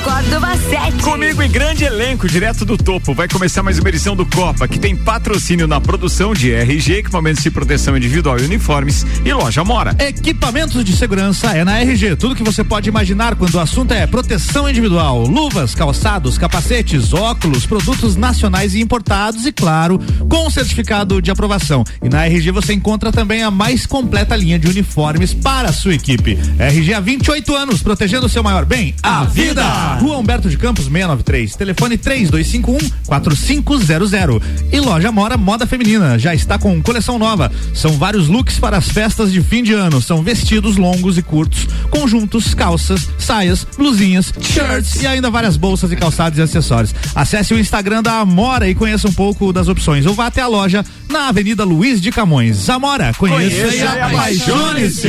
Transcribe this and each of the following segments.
Córdova 7. Comigo e grande elenco direto do topo. Vai começar mais uma edição do Copa, que tem patrocínio na produção de RG, equipamentos de proteção individual e uniformes e loja Mora. Equipamentos de segurança é na RG. Tudo que você pode imaginar quando o assunto é proteção individual. Luvas, calçados, capacetes, óculos, produtos nacionais e importados e, claro, com certificado de aprovação. E na RG você encontra também a mais completa linha de uniformes para a sua equipe. RG há 28 anos, protegendo o seu maior bem, a vida. Rua Humberto de Campos 693, telefone 3251 4500. E loja Mora Moda Feminina, já está com coleção nova. São vários looks para as festas de fim de ano. São vestidos longos e curtos, conjuntos, calças, saias, blusinhas, shirts e ainda várias bolsas e calçados e acessórios. Acesse o Instagram da Amora e conheça um pouco das opções. Ou vá até a loja na Avenida Luiz de Camões. Amora, conheça, Conheça e e apaixone-se.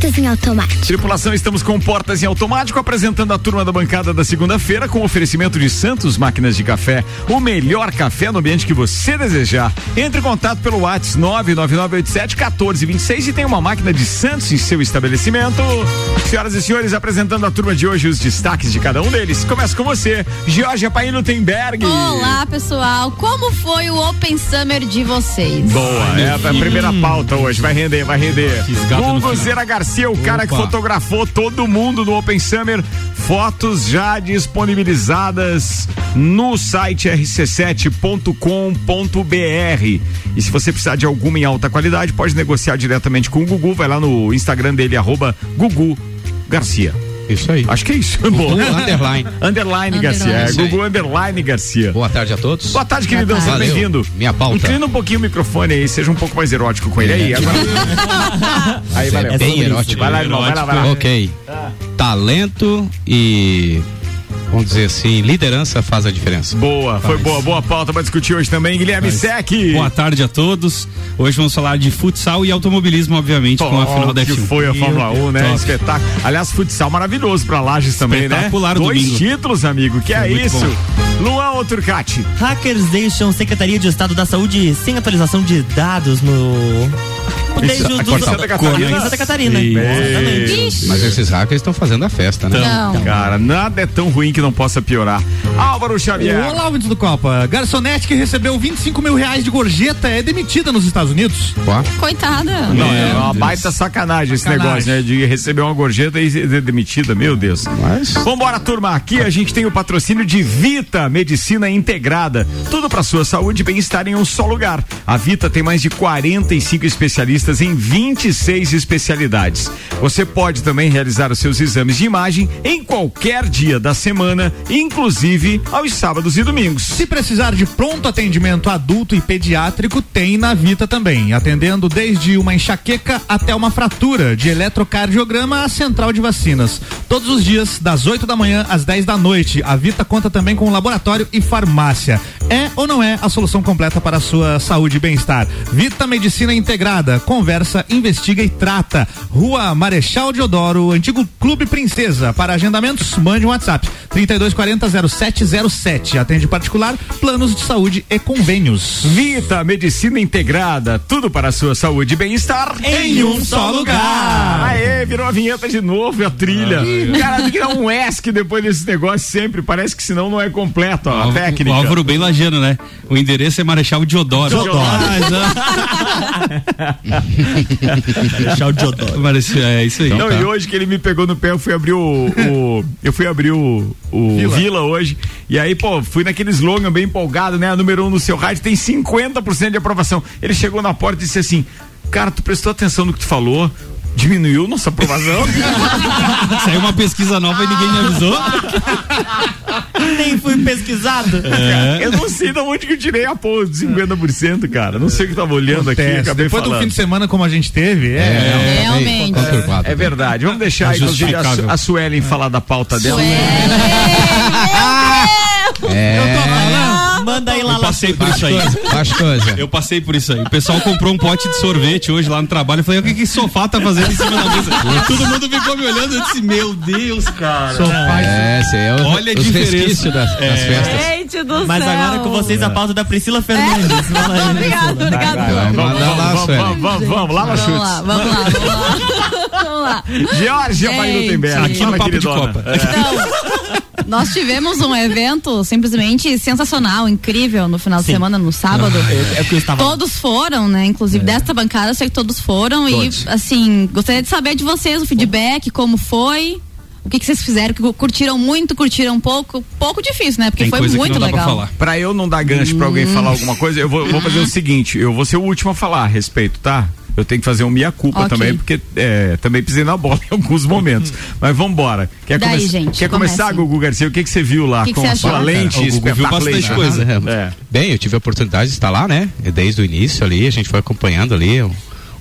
Portas em automático. Tripulação, estamos com portas em automático, apresentando a turma da bancada da segunda-feira com oferecimento de Santos Máquinas de Café, o melhor café no ambiente que você desejar. Entre em contato pelo WhatsApp 99987-1426 e tem uma máquina de Santos em seu estabelecimento. Senhoras e senhores, apresentando a turma de hoje, os destaques de cada um deles. Começa com você, Georgia Paino Temberg. Olá, pessoal. Como foi o Open Summer de vocês? Boa, é a primeira pauta hoje. Vai render, vai render. Hugo. Zera Garcia, o cara que Opa. fotografou todo mundo no Open Summer. Fotos já disponibilizadas no site rc7.com.br. E se você precisar de alguma em alta qualidade, pode negociar diretamente com o Gugu. Vai lá no Instagram dele, arroba Gugu Garcia. Isso aí. Acho que é isso. Gugu underline. Underline Garcia. É. Gugu Underline Garcia. Boa tarde a todos. Boa tarde, queridão. Seja bem-vindo. Minha pauta. Inclina um pouquinho o microfone aí, seja um pouco mais erótico com ele aí. Agora... aí, É valeu. bem erótico. Vai lá, irmão, vai lá, vai lá. Ok. Talento e, vamos dizer assim, liderança faz a diferença. Boa, foi Faz. boa, boa pauta pra discutir hoje também. Guilherme Sec. Boa tarde a todos. Hoje vamos falar de futsal e automobilismo, obviamente, com a final da que F1. foi a Fórmula 1, né? Top. Espetáculo. Aliás, futsal maravilhoso pra Lages também, né? Espetacular o Dois domingo. títulos, amigo. Que é muito isso? Luan ou Turcati? Hackers deixam Secretaria de Estado da Saúde sem atualização de dados no. Desde os dos- Santa Catarina? Em Santa Catarina. Exatamente. Mas esses hackers estão fazendo a festa, né? Não. Cara, nada é tão ruim que não possa piorar. Álvaro Xavier. Olá, ouvintes do Copa. Garçonete que recebeu 25 mil reais de gorjeta é demitida nos Estados Unidos. Coitada. Não, é uma baita sacanagem, esse Sacanagem. negócio, né? De receber uma gorjeta e ser demitida, meu Deus. Mas- Vambora, turma. Aqui a gente tem o patrocínio de Vita Medicina Integrada. Tudo para sua saúde e bem-estar em um só lugar. A Vita tem mais de 45 especialistas em 26 especialidades. Você pode também realizar os seus exames de imagem em qualquer dia da semana, inclusive aos sábados e domingos. Se precisar de pronto atendimento adulto e pediátrico, tem na Vita também, atendendo desde uma enxaqueca até uma fratura, de eletrocardiograma à central de vacinas. Todos os dias, das 8 da manhã às 10 da noite. A Vita conta também com laboratório e farmácia. É ou não é a solução completa para a sua saúde e bem-estar? Vita Medicina Integrada. Conversa, investiga e trata. Rua Marechal Deodoro, antigo Clube Princesa. Para agendamentos, mande um WhatsApp. 3240-0707. Atende particular, planos de saúde e convênios. Vita Medicina Integrada, tudo para a sua saúde e bem-estar Em um só lugar. Aê, virou a vinheta de novo, a trilha. Cara, tem que dar um ESC depois desse negócio sempre, parece que senão não é completo ó, a O- técnica. O Álvaro bem né? O endereço é Marechal Diodoro. Deodoro. Tchau, Diodoro. Marechal, é isso aí. Não, tá. e hoje que ele me pegou no pé, eu fui abrir o. o- eu fui abrir o, o Vila. Vila. hoje. E aí, pô, fui naquele slogan bem empolgado, né? A número um no seu rádio tem 50% de aprovação. Ele chegou na porta e disse assim: Cara, tu prestou atenção no que tu falou? Diminuiu nossa aprovação? Saiu uma pesquisa nova e ninguém me avisou. Nem fui pesquisado. Eu não sei de onde que eu tirei a porra dos 50%, cara. Não sei o que tava olhando aqui, Acontece. acabei Depois do falando. fim de semana como a gente teve, é. meio Realmente. conturbado. É verdade. Vamos deixar, É inclusive, a, Su- a Suelen falar da pauta dela. Suelen, É, Manda aí, muito passei por isso aí. Acho coisa. Eu passei por isso aí. O pessoal comprou um pote de sorvete hoje lá no trabalho. Eu falei, o que que esse sofá tá fazendo em cima da mesa? Todo mundo ficou me olhando. Eu disse, meu Deus, cara. É, esse é o, Olha a os diferença. das, das É. festas. Gente do Mas céu. agora com vocês a pauta da Priscila Fernandes. Aí, Obrigado, Priscila. obrigado. Vai, Vamos, lá, vamos, vamos, vamos, vamos, lá Vamos chute. lá, vamos lá, vamos lá. vamos lá. Georgia Gente. Gutenberg. Aqui no Papo de. Copa. Então, nós tivemos um evento simplesmente sensacional, incrível no final de Sim. semana, no sábado. É porque eu estava. Todos foram, né? Inclusive desta bancada, eu sei que todos foram. Todos. E, assim, gostaria de saber de vocês o feedback, como foi. O que, que vocês fizeram? Que curtiram muito, curtiram pouco? Pouco difícil, né? Porque Tem foi coisa que muito não dá pra legal. falar. Pra eu não dar gancho pra alguém falar alguma coisa, eu vou, vou fazer o seguinte: eu vou ser o último a falar a respeito, tá? Eu tenho que fazer um meia-culpa Ok. também, porque é, também pisei na bola em alguns momentos. Mas vambora. Quer, Daí, come- gente, quer começar. Gugu Garcia? O que, que você viu lá Que que com você a sua achou? lente O Gugu viu bastante espetacular? coisa. É. Bem, eu tive a oportunidade de estar lá, né? Desde o início ali, a gente foi acompanhando ali o,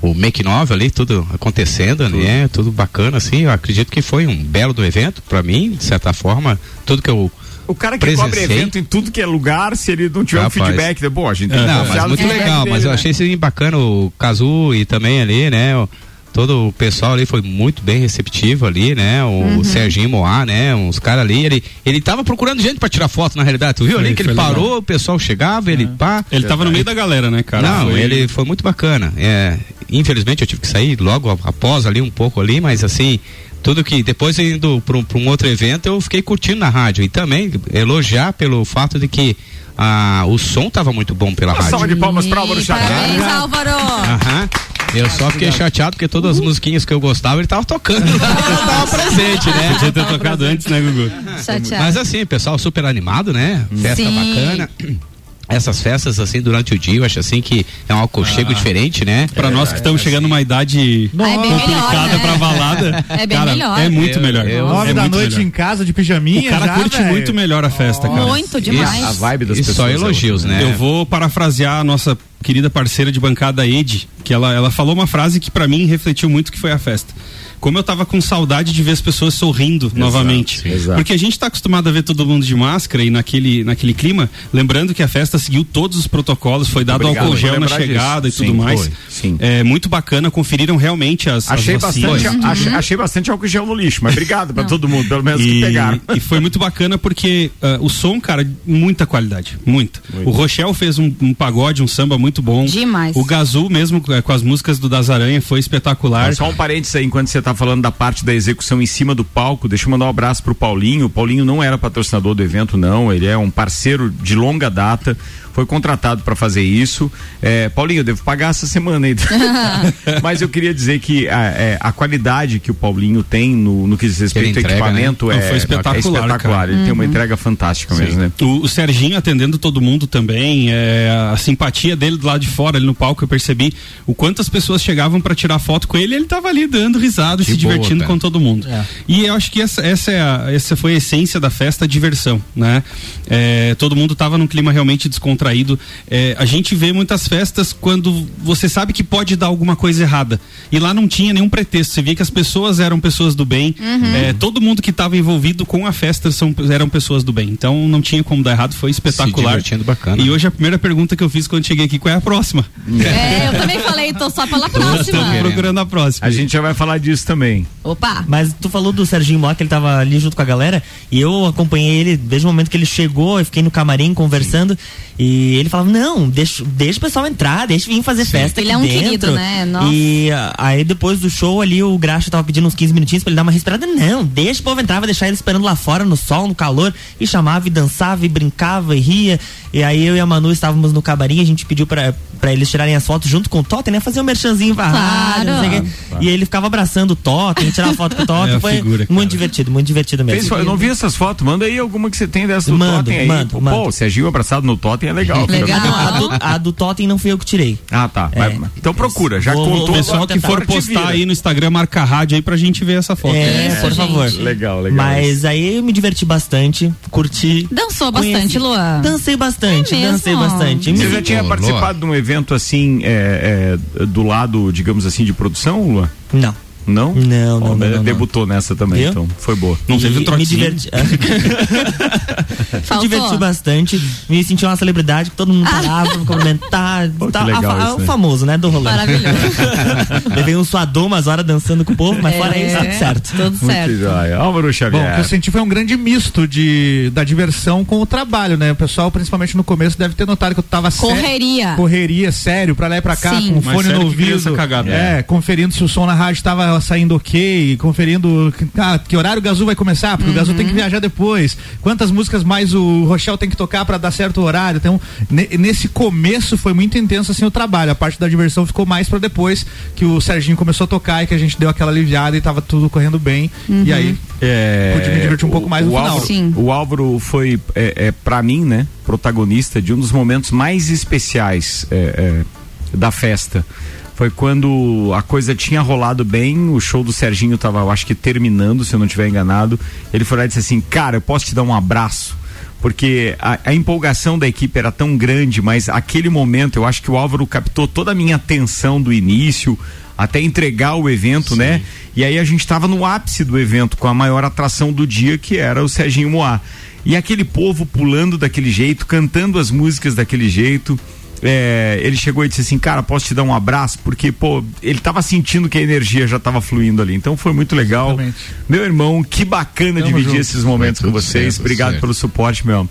o Make 9 ali, tudo acontecendo, né? Tudo bacana, assim. Eu acredito que foi um belo do evento, pra mim, de certa forma. Tudo que eu. O cara que cobre Presenciei. evento em tudo que é lugar, se ele não tiver um Rapaz. feedback, pô, a gente tem que Não, mas muito legal, dele, mas eu né? achei assim bacana o Cazu e também ali, né? o- todo o pessoal ali foi muito bem receptivo ali, né? O Serginho Moá, né? Uns caras ali, ele, ele tava procurando gente pra tirar foto na realidade, tu viu Foi- ali que ele legal. parou, o pessoal chegava, ele pá. Ele tava no meio da galera, né, cara? Não, Foi- ele foi muito bacana. É, infelizmente eu tive que sair logo a- após ali um pouco ali, mas assim, tudo que depois indo para um outro evento eu fiquei curtindo na rádio e também elogiar pelo fato de que ah, o som tava muito bom pela Uma salva rádio. de palmas pra Álvaro Xavier. Parabéns, Álvaro! Aham. Eu só fiquei chateado porque todas as musiquinhas que eu gostava ele tava tocando eu tava presente, né? Podia ter tocado antes, né, Gugu? Chateado. Mas assim, pessoal super animado, né? Festa Sim. bacana. Essas festas, assim, durante o dia, eu acho assim que é um aconchego diferente, né? Pra nós que estamos chegando numa idade Ah, é complicada né? pra balada. É bem cara, melhor. É muito Eu- melhor. eu- é Nove da muito noite melhor. em casa de pijaminha. O cara já, curte velho. muito melhor a festa, cara. Muito demais. A vibe das pessoas. só é elogios, outra, né? Eu vou parafrasear a nossa querida parceira de bancada, Ed, que ela, ela falou uma frase que pra mim refletiu muito que foi a festa. Como eu tava com saudade de ver as pessoas sorrindo novamente. sim, exato. Porque a gente tá acostumado a ver todo mundo de máscara e naquele, naquele clima, lembrando que a festa seguiu todos os protocolos, foi dado Obrigado álcool gel na chegada disso. e tudo Sim, mais. foi. Sim. É muito bacana, conferiram realmente as, Achei as vacinas. bastante, achei, achei bastante álcool gel no lixo, mas obrigado pra todo mundo, pelo menos que E, pegaram. e foi muito bacana porque ah, o som, cara, muita qualidade, muita. O Rochelle fez um, um pagode, um samba muito bom. Demais. O Gazu mesmo eh, com as músicas do Das Aranha foi espetacular. Só um parênteses aí, enquanto você tá falando da parte da execução em cima do palco, deixa eu mandar um abraço pro Paulinho. O Paulinho não era patrocinador do evento, não. Ele é um parceiro de longa data. Foi contratado para fazer isso. É, Paulinho, eu devo pagar essa semana aí. Mas eu queria dizer que a, é, a qualidade que o Paulinho tem no, no que diz respeito ao entrega, equipamento né? é, Não, foi espetacular, é espetacular. Ele tem uma entrega fantástica mesmo, né? O, o Serginho atendendo todo mundo também, é, a simpatia dele do lado de fora, ali no palco, eu percebi o quanto as pessoas chegavam para tirar foto com ele, ele tava ali dando risada, se boa, divertindo cara. com todo mundo. E eu acho que essa, essa, é a- essa foi a essência da festa, a diversão, né? É, todo mundo tava num clima realmente descontraído. É, a gente vê muitas festas quando você sabe que pode dar alguma coisa errada. E lá não tinha nenhum pretexto. Você via que as pessoas eram pessoas do bem. É, todo mundo que estava envolvido com a festa são, eram pessoas do bem. Então não tinha como dar errado, foi espetacular. divertindo bacana. E hoje a primeira pergunta que eu fiz quando cheguei aqui, qual é a próxima? É, eu também falei, tô só pela Estamos próxima. procurando a próxima. A gente já vai falar disso também. Opa! Mas tu falou do Serginho Mó, que ele tava ali junto com a galera, e eu acompanhei ele desde o momento que ele chegou, eu fiquei no camarim conversando, e ele falava, não, deixa, deixa o pessoal entrar, deixa vir fazer festa Ele aqui é um dentro. querido, né? Nossa. E ah, aí depois do show ali, o Graxa tava pedindo uns 15 minutinhos pra ele dar uma respirada, não, deixa o povo entrar, vai deixar ele esperando lá fora, no sol, no calor, e chamava, e dançava, e brincava, e ria, e aí eu e a Manu estávamos no camarim, a gente pediu pra, pra eles tirarem as fotos junto com o Totem, né, fazer um merchanzinho pra rádio, não sei o quê. E aí ele ficava abraçando o Totem, tirar foto com o Totem, É foi figura, cara. muito divertido, muito divertido mesmo. Fez- eu não vi essas fotos, manda aí alguma que você tem dessa do Mando, Totem aí. mando, Pô, mando. Serginho abraçado no Totem é legal. Legal. Não, a, do, a do Totem não fui eu que tirei. Ah, tá. É. Então procura, já Vou- contou. O pessoal que for postar aí no Instagram, marca a rádio aí pra gente ver essa foto. É, Isso, por gente. favor. Legal, legal. Mas aí eu me diverti bastante, curti. Dançou bastante, Luan. Dancei bastante, É mesmo? dancei bastante. Você já tinha participado de um evento assim, é, é, do lado, digamos assim, de produção, Lua? Não. Não? Não, não, Ó, não, não, não. Debutou nessa também, Viu? então foi boa. Não E- teve um Me trotinho. diverti... me Faltou. diverti bastante. Me senti uma celebridade que todo mundo parava pra cumprimentar. Pô, que Tá, legal a- a- isso, o né? famoso, né? Do rolê. Maravilhoso. Levei um suador umas horas dançando com o povo, mas fora É, isso, tudo certo. Tudo Muito certo. jóia. Álvaro Bom, o Xavier. que eu senti foi um grande misto de, da diversão com o trabalho, né? O pessoal, principalmente no começo, deve ter notado que eu tava Correria. correria, sério, pra lá e pra cá, Sim. com o fone sério no ouvido. cagada. É, conferindo se o som na rádio tava saindo ok, conferindo ah, que horário o Gazu vai começar, porque o Gazu tem que viajar depois. Quantas músicas mais o Rochelle tem que tocar pra dar certo o horário. Então, ne- nesse começo foi muito intenso assim o trabalho. A parte da diversão ficou mais pra depois que o Serginho começou a tocar e que a gente deu aquela aliviada e tava tudo correndo bem. E aí É, Pude me divertir um pouco mais no o final. Álvaro, Sim. O Álvaro foi, é, é, para mim, né, protagonista de um dos momentos mais especiais é, é, da festa. Foi quando a coisa tinha rolado bem, o show do Serginho tava, eu acho que terminando, se eu não estiver enganado. Ele foi lá e disse assim: Cara, eu posso te dar um abraço? Porque a, a empolgação da equipe era tão grande, mas aquele momento eu acho que o Álvaro captou toda a minha atenção do início até entregar o evento, né? E aí a gente estava no ápice do evento com a maior atração do dia, que era o Serginho Moá. E aquele povo pulando daquele jeito, cantando as músicas daquele jeito. É, ele chegou e disse assim, cara, posso te dar um abraço? Porque, pô, ele tava sentindo que a energia já tava fluindo ali. Então foi muito legal. Exatamente. Meu irmão, que bacana Tamo dividir junto. esses momentos com vocês. certo, Obrigado certo. pelo suporte, meu. irmão.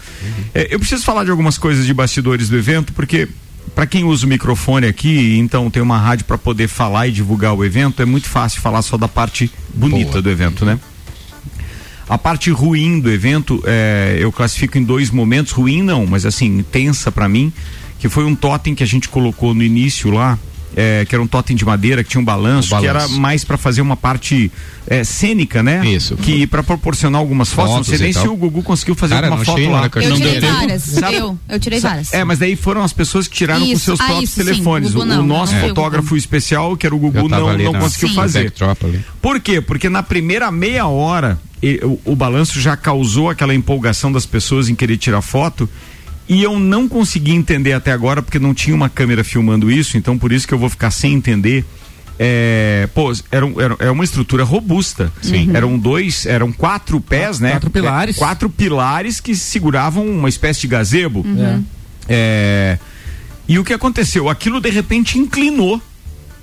É, eu preciso falar de algumas coisas de bastidores do evento, porque para quem usa o microfone aqui, então tem uma rádio para poder falar e divulgar o evento, é muito fácil falar só da parte bonita Boa. do evento, né? A parte ruim do evento, é, eu classifico em dois momentos, ruim não, mas assim, tensa para mim, que foi um totem que a gente colocou no início lá, é, que era um totem de madeira, que tinha um balanço, Um que era balanço. mais para fazer uma parte é, cênica, né? Isso. Que para proporcionar algumas fotos, Fotos não sei nem tal. se o Gugu conseguiu fazer Cara, alguma não foto lá. Eu Não tirei tempo. várias. Eu, eu tirei várias. É, mas daí foram as pessoas que tiraram com Isso, seus ah, próprios isso telefones. O, não, o nosso não o fotógrafo especial, que era o Gugu, não, ali não na- conseguiu Sim. fazer. Por quê? Porque na primeira meia hora o, o balanço já causou aquela empolgação das pessoas em querer tirar foto. E eu não consegui entender até agora, porque não tinha uma câmera filmando isso, então por isso que eu vou ficar sem entender. É, pô, era, um- era, é uma estrutura robusta. Sim. Eram dois, eram quatro pés, né? quatro pilares. É, quatro pilares que seguravam uma espécie de gazebo. É. É, e o que aconteceu? Aquilo de repente inclinou.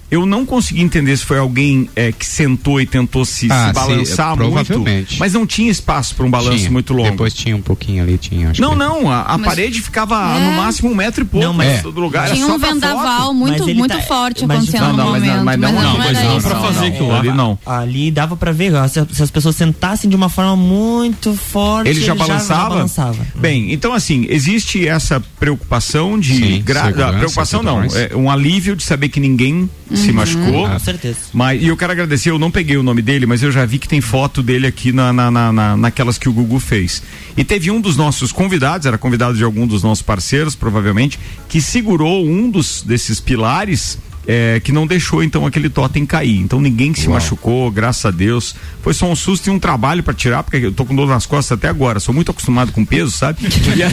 Eu não consegui entender se foi alguém é, que sentou e tentou se, Ah, se sim, balançar muito, mas não tinha espaço para um balanço Tinha. muito longo. Depois tinha um pouquinho ali, tinha. Acho Não, que- não, a, a Mas- parede ficava É. no máximo um metro e pouco Não, mas- do lugar. Tinha só um vendaval muito, Mas ele muito tá- forte mas- acontecendo Não, no não, mas não- momento. mas não- mas não, não mas era não pra fazer aquilo Ali não. Ali dava pra ver, ó, se, se as pessoas sentassem de uma forma muito forte, Ele já balançava? balançava. Bem, então assim, existe essa preocupação de. Sim, gra- segurança preocupação não, é um alívio de saber que ninguém se machucou. Com certeza. Mas, e eu quero agradecer, eu não peguei o nome dele, mas eu já vi que tem foto dele aqui na, na, na, na- naquelas que o Gugu fez. E teve um dos nossos convidados, era convidado de algum dos nossos parceiros, provavelmente, que segurou um dos desses pilares. É, que não deixou então aquele totem cair. Então ninguém se Uau. machucou, graças a Deus. Foi só um susto e um trabalho para tirar, porque eu tô com dor nas costas até agora. Sou muito acostumado com peso, sabe? E aí,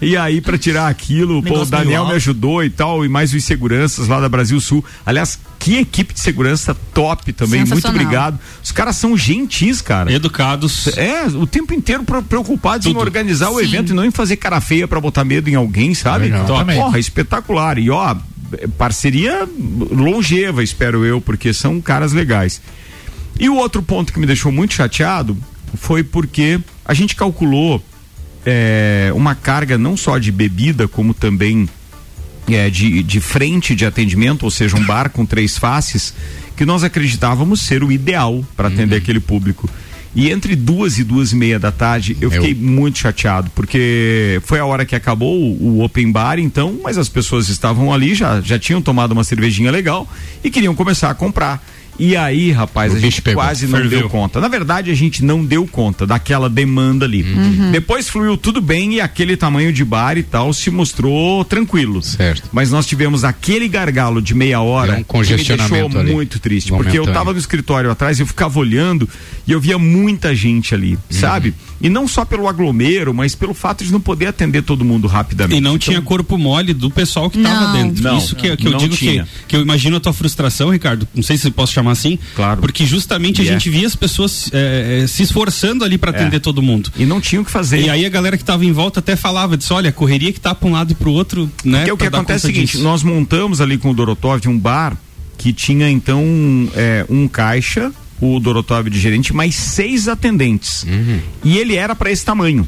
e aí para tirar aquilo, pô, o Daniel me ajudou e tal, e mais os seguranças lá da Brasil Sul. Aliás, que equipe de segurança top também, muito obrigado. Os caras são gentis, cara. Educados. É, o tempo inteiro preocupados em Tudo. organizar o Sim. evento e não em fazer cara feia pra botar medo em alguém, sabe? Legal. Então, porra, espetacular. E ó, parceria longeva, espero eu, porque são caras legais. E o outro ponto que me deixou muito chateado foi porque a gente calculou é, uma carga não só de bebida, como também é, de, de frente de atendimento, ou seja, um bar com três faces, que nós acreditávamos ser o ideal para atender aquele público. E entre duas e duas e meia da tarde, eu Eu- fiquei muito chateado, porque foi a hora que acabou o, o open bar, então, mas as pessoas estavam ali, já, já tinham tomado uma cervejinha legal e queriam começar a comprar. E aí, rapaz, O a gente pegou, quase não ferveu. deu conta. Na verdade, a gente não deu conta daquela demanda ali. Uhum. Depois fluiu tudo bem e aquele tamanho de bar e tal se mostrou tranquilo. Certo. Mas nós tivemos aquele gargalo de meia hora um congestionamento que me deixou ali. muito triste. Porque eu tava no escritório atrás, eu ficava olhando e eu via muita gente ali, Uhum. sabe? E não só pelo aglomero, mas pelo fato de não poder atender todo mundo rapidamente. E não Então, tinha corpo mole do pessoal que tava Não. dentro. Não, Isso que, que eu não digo que, tinha. que eu imagino a tua frustração, Ricardo. Não sei se posso chamar assim. Claro. Porque justamente a E é. gente via as pessoas é, é, se esforçando ali para atender todo mundo. E não tinha o que fazer. E aí a galera que tava em volta até falava, disse, olha, a correria que tá pra um lado e pro outro, né? Porque o que acontece é o seguinte, disso. nós montamos ali com o Dorotov um bar que tinha então é, um caixa, o Dorotov de gerente, mais seis atendentes. E ele era para esse tamanho.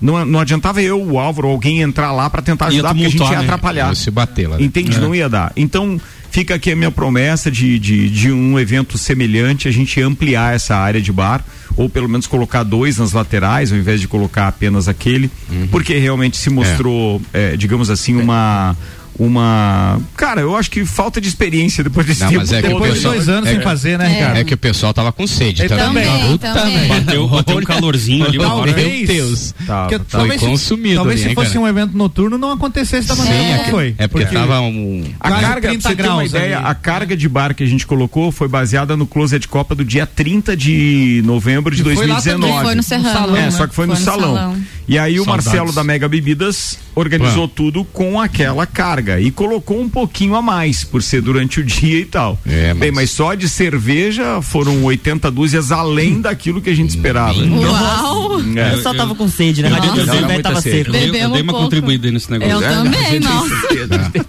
Não, não adiantava eu, o Álvaro, ou alguém entrar lá para tentar ajudar, porque a gente ia né? atrapalhar. Se bater lá. Entende? É. Não ia dar. Então, fica aqui a minha promessa de, de, de um evento semelhante, a gente ampliar essa área de bar, ou pelo menos colocar dois nas laterais, ao invés de colocar apenas aquele, Uhum. porque realmente se mostrou, é, digamos assim, uma. Uma. Cara, eu acho que falta de experiência depois desse Não, tempo. mas é que todo. o Depois de pessoal- dois anos é- sem fazer, né, Ricardo? É que o pessoal tava com sede Ele também. Também, também. Bateu, bateu um calorzinho ali. Talvez. Meu Deus. Tá, Porque tá. talvez se- consumido Talvez ali, se hein, fosse cara? um evento noturno não acontecesse da maneira Sim, é, como que- foi. é porque, tava um. A carga, 30 pra você ter uma graus ideia, ali. a carga de bar que a gente colocou foi baseada no Closet Copa do dia 30 de novembro de E foi lá 2019. também, Foi no Serrano. salão, é, né? só que foi, no, Foi no salão. salão. E aí o Saudades. Marcelo da Mega Bebidas organizou tudo com aquela carga e colocou um pouquinho a mais por ser durante o dia e tal. É, Bem, mas- mas só de cerveja foram 80 dúzias além daquilo que a gente esperava. Uau! É. Eu só tava com sede, né? Eu- Mas eu- eu- velho muita tava sede. seco. Eu dei, eu dei uma pouco. contribuída nesse negócio. Eu também, nossa.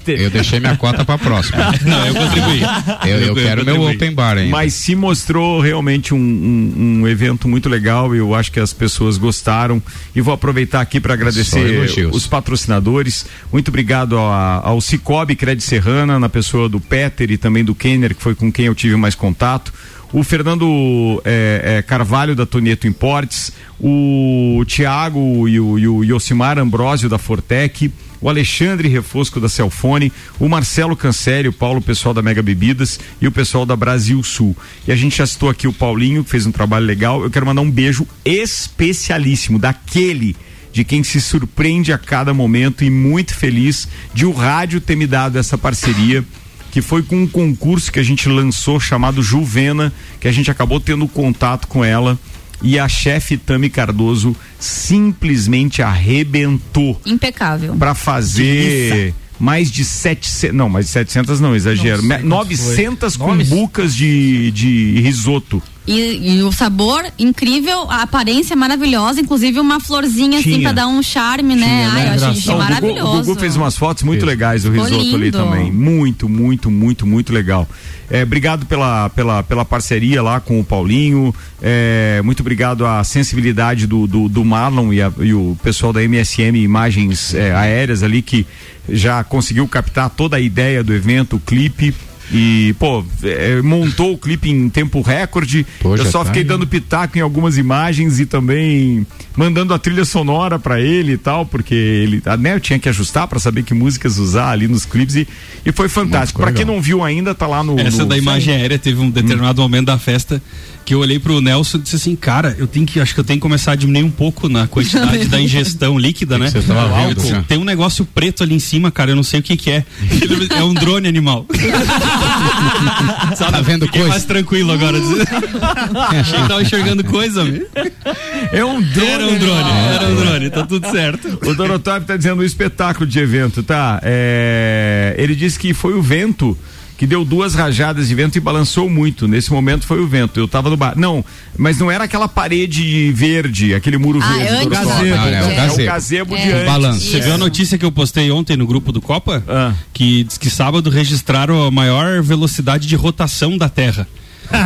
Eu deixei minha cota pra próxima. Não, eu contribuí. Eu, eu quero meu open bar ainda. Mas se mostrou realmente um, um- um evento muito legal. Eu acho que as pessoas gostaram. E vou aproveitar aqui para agradecer os patrocinadores. Muito obrigado a- ao Cicobi Credit Serrana, na pessoa do Peter e também do Kenner, que foi com quem eu tive mais contato. O Fernando é, é, Carvalho da Tonieto Importes, o Tiago e o, e o Ambrósio da Fortec, o Alexandre Refosco da Celfone, o Marcelo Canceli, o Paulo, pessoal da Mega Bebidas e o pessoal da Brasil Sul. E a gente já citou aqui o Paulinho, que fez um trabalho legal. Eu quero mandar um beijo especialíssimo daquele de quem se surpreende a cada momento e muito feliz de o rádio ter me dado essa parceria que foi com um concurso que a gente lançou chamado Juvena, que a gente acabou tendo contato com ela e a chefe Tami Cardoso simplesmente arrebentou Impecável. para fazer mais de 700, não, mais de 700 não, exagero, quanto 900 foi. Nomes? cumbucas de, de risoto. E, e o sabor incrível, a aparência maravilhosa, inclusive uma florzinha assim Tinha. pra dar um charme, né? Tinha, Ai, né? eu achei, Então, o Gugu- maravilhoso. O Gugu fez umas fotos muito legais do risoto ali também. Muito, muito, muito, muito legal. É, obrigado pela, pela, pela parceria lá com o Paulinho. É, muito obrigado à sensibilidade do, do, do Marlon e, a- e o pessoal da MSM Imagens é, Aéreas ali que já conseguiu captar toda a ideia do evento, o clipe. E, pô, é, montou o clipe em tempo recorde. Pô, Eu só tá, fiquei dando pitaco em algumas imagens e também mandando a trilha sonora pra ele e tal, porque ele, eu tinha que ajustar pra saber que músicas usar ali nos clipes e, e foi fantástico. Pra quem não viu ainda, tá lá no. Essa no- da imagem aérea teve um determinado momento da festa que eu olhei pro Nelson e disse assim, cara, eu tenho que, acho que eu tenho que começar a diminuir um pouco na quantidade da ingestão líquida, né? Você tava Eu né? Tem um negócio preto ali em cima, cara, eu não sei o que que é. É um drone animal. Sabe? Tá vendo Fiquei coisa? mais tranquilo agora. Achei que tava enxergando coisa, meu. É um drone. Era um drone, era um drone, tá tudo certo. O Dorotov tá dizendo um espetáculo de evento, tá? É, ele disse que foi o vento que deu duas rajadas de vento e balançou muito. Nesse momento foi o vento. Eu tava no bar. Não, mas não era aquela parede verde, aquele muro Ah, verde. antes. Dorotov. Gazebo. Ah, é, o É o gazebo. gazebo É. de antes. Balanço. Você viu a notícia que eu postei ontem no grupo do Copa? Ah. Que diz que sábado registraram a maior velocidade de rotação da Terra.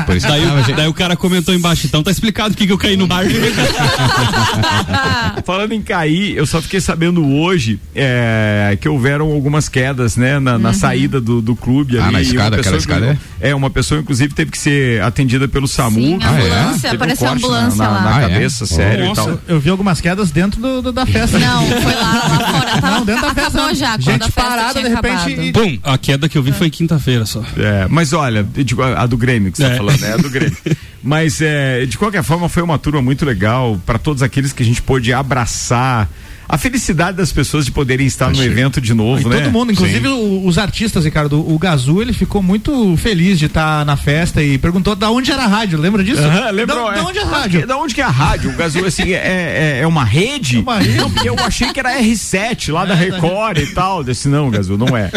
Por isso que Daí, tava, o- gente. daí o cara comentou embaixo, então tá explicado o que, que eu caí no bar. Falando em cair, eu só fiquei sabendo hoje é, que houveram algumas quedas, né, na, na saída do, do clube. Ah, ali, na escada, aquela escada, É, uma pessoa, inclusive, teve que ser atendida pelo SAMU. Sim, Ah, é? ambulância, um apareceu a corte ambulância na, na, lá. na Ah, é? cabeça, sério Nossa. e tal. Eu vi algumas quedas dentro do, do- da festa. Não, foi lá, lá fora. Tava, Não, dentro da festa. acabou já, quando Gente parada, de repente, e- Pum! A queda que eu vi foi quinta-feira só. É, mas olha, a a do Grêmio que você É. tá falando, é do Grêmio. Mas é, de qualquer forma foi uma turma muito legal para todos aqueles que a gente pôde abraçar. A felicidade das pessoas de poderem estar no Achei. evento de novo, E né? todo mundo, inclusive o- os artistas, Ricardo. O Gazu, ele ficou muito feliz de estar na festa e perguntou da onde era a rádio. Lembra disso? Aham, lembrou? Da, é. da onde é a rádio? Da onde que é a rádio? O Gazul, assim, é, é, é uma rede? Uma rede? Não, porque eu achei que era R7 lá da É, Record e tal. Desse não, Gazul, não é.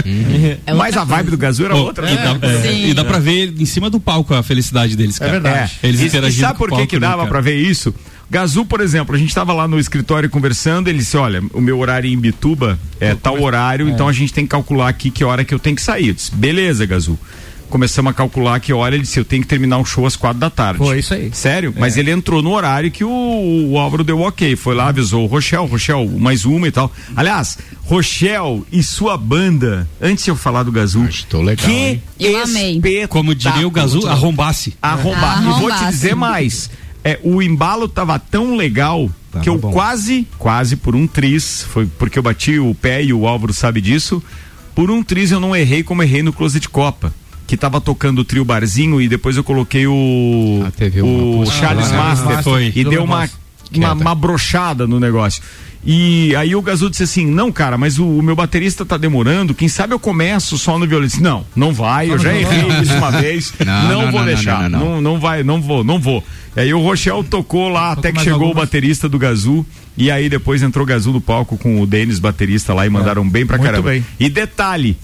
É Mas a vibe do Gazul era Pô, outra. e, né? dá, é, e dá pra ver em cima do palco a felicidade deles, cara. verdade. É. Eles e, e interagindo sabe com por que palco, que né, dava cara? pra ver isso? Gazul, por exemplo, a gente tava lá no escritório conversando, ele disse, olha, o meu horário em Bituba é tal horário, então a gente tem que calcular aqui que hora que eu tenho que sair. Eu disse, beleza, Gazul. Começamos a calcular que hora ele disse, eu tenho que terminar o show às quatro da tarde. Foi isso aí. Sério? Mas ele entrou no horário que o, o Álvaro deu ok. Foi lá, avisou o Rochelle, Rochelle, mais uma e tal. Aliás, Rochelle e sua banda, antes de eu falar do Gazul. Estou legal, Que hein? Eu amei. Como diria o Gazu, arrombasse. arrombar. E vou te Arrombasse. dizer mais. É, o embalo tava tão legal que eu bom. quase, quase por um tris, foi porque eu bati o pé e o Álvaro sabe disso. Por um tris eu não errei como errei no Closet Copa. Que tava tocando o trio barzinho e depois eu coloquei o. Ah, teve o Charles né? Master. Foi. E deu uma, uma, uma brochada no negócio. E aí o Gazu disse assim: não, cara, mas o, o meu baterista tá demorando, quem sabe eu começo só no violão. Disse, não, não vai, eu já errei isso uma vez, não, Não, não, vou não, deixar, não, não vai, não vou, não vou. E aí o Rochelle tocou lá até que chegou o algumas. baterista do Gazu. E aí depois entrou o Gazu no palco com o Denis, baterista lá, e mandaram bem pra muito caramba. bem. E detalhe.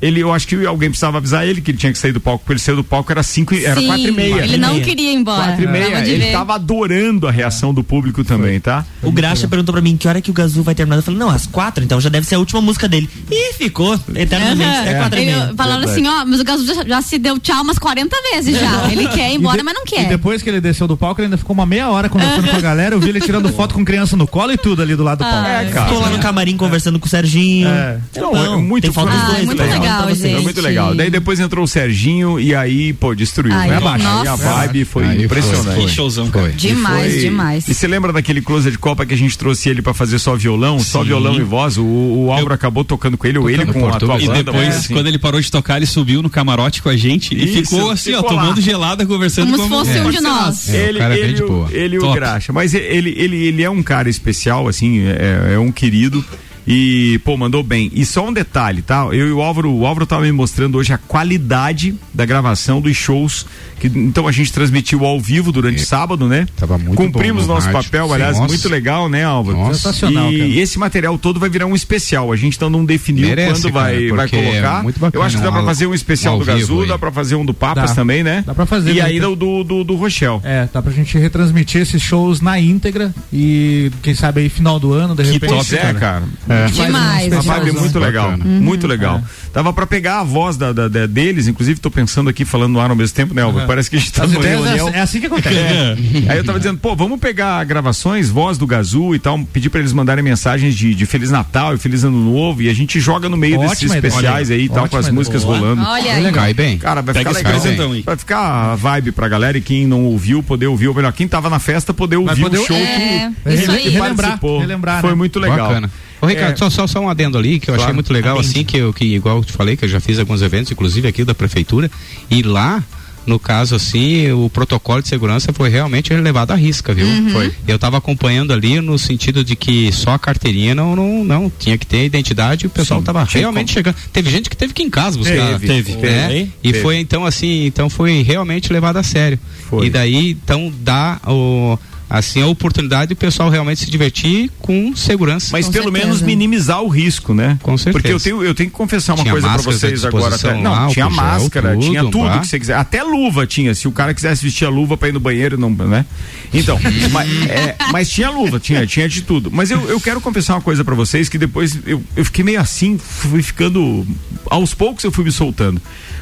Ele, eu acho que alguém precisava avisar ele que ele tinha que sair do palco, porque ele saiu do palco, era cinco, e- era Sim, quatro e meia. Ele não queria ir embora. Quatro e meia. Ele ver. tava adorando a reação do público também, tá? O Graxa perguntou pra mim que hora que o Gazu vai terminar. Eu falei, não, às quatro, então já deve ser a última música dele. E ficou eternamente Aham. até quatro e Ele meia. Falaram assim, ó, mas o Gazu já, já se deu tchau umas 40 vezes já. Ele quer ir embora, E de- mas não E quer. depois que ele desceu do palco, ele ainda ficou uma meia hora conversando com a galera. Eu vi ele tirando foto com criança no colo e tudo ali do lado do palco. Ah, É, cara. Ficou lá no camarim conversando com o Serginho. É. Não, bom. é muito Tem foto dos Ah, dois. é muito depois, legal, gente. É muito legal. Daí depois entrou o Serginho e aí, pô, destruiu. Ai, foi abaixo. Aí a nossa. vibe foi Aí foi, impressionante. Que showzão, cara. Foi. Demais, Foi- demais. E você lembra daquele closet de Copa que a gente trouxe ele pra fazer só violão, só violão e voz? O, o Álvaro acabou tocando com ele, ou ele com a tua. E banda. depois, é, assim. quando ele parou de tocar, ele subiu no camarote com a gente e Isso, ficou assim, ó, ficou lá. tomando gelada, conversando Como se fosse um de nós. É, o ele, cara é bem ele, de o- boa. ele e o. Graxa. Mas ele, ele, ele é um cara especial, assim, é, é um querido. E, pô, mandou bem. E só um detalhe, tá? Eu e o Álvaro, o Álvaro tava me mostrando hoje a qualidade da gravação dos shows. Que, então a gente transmitiu ao vivo durante É. sábado, né? Tava muito Cumprimos bom no nosso rádio. papel, Sim, aliás, nossa. muito legal, né, Álvaro? Nossa. Sensacional, E cara. esse material todo vai virar um especial. A gente ainda não definiu Merece, quando vai, cara, vai é colocar. muito bacana, Eu acho que dá pra fazer um especial um do Gazul, aí. dá pra fazer um do Papas Dá. também, né? Dá pra fazer, E né? ainda o do, do, do Rochelle. É, dá pra gente retransmitir esses shows na íntegra e quem sabe aí final do ano, de Que repente. Pois é, cara. Demais. Uma vibe muito legal, Bacana. muito legal. Dava pra pegar a voz da, da- da- deles, inclusive tô pensando aqui falando no ar ao mesmo tempo, né, Álvaro? Parece que a gente tá As numa ideias reunião. é, é assim que acontece. É. Aí eu tava dizendo, pô, vamos pegar gravações, voz do Gazu e tal, pedir pra eles mandarem mensagens de, de Feliz Natal e Feliz Ano Novo e a gente joga no meio Ótima desses ideia. especiais aí e tal, com as músicas Boa. rolando. Olha aí. Cai bem. Cara, vai Pega ficar legal. Vai ficar a vibe pra galera e quem não ouviu, poder ouvir, ou melhor, quem tava na festa, poder ouvir o show É, que, isso que aí. Relembrar, participou. relembrar, Foi né? muito legal. Bacana. Ô, Ricardo, É. só, só, só um adendo ali, que eu Claro. achei muito legal, assim, que, eu, que igual eu te falei, que eu já fiz alguns eventos, inclusive aqui da prefeitura, e lá, no caso, assim, o protocolo de segurança foi realmente levado à risca, viu? Foi. Eu estava acompanhando ali no sentido de que só a carteirinha não, não, não tinha que ter identidade e o pessoal estava realmente chegando. Teve gente que teve que ir em casa buscar. Teve, teve. né? Teve. E Teve. foi então assim, então foi realmente levado a sério. Foi. E daí então dá o assim a oportunidade do pessoal realmente se divertir com segurança. Mas Com pelo certeza. menos minimizar o risco, né? Com certeza. Porque eu tenho, eu tenho que confessar uma Tinha coisa à vocês agora. Até, não, lá, tinha álcool gel, máscara, tudo, tinha tudo pá. que você quiser. Até luva tinha. Se o cara quisesse vestir a luva pra ir no banheiro, não, né? Então, mas, é, mas tinha luva, tinha, tinha de tudo. Mas eu, eu quero confessar uma coisa pra vocês que depois eu, eu fiquei meio assim, fui ficando. Aos poucos eu fui me soltando.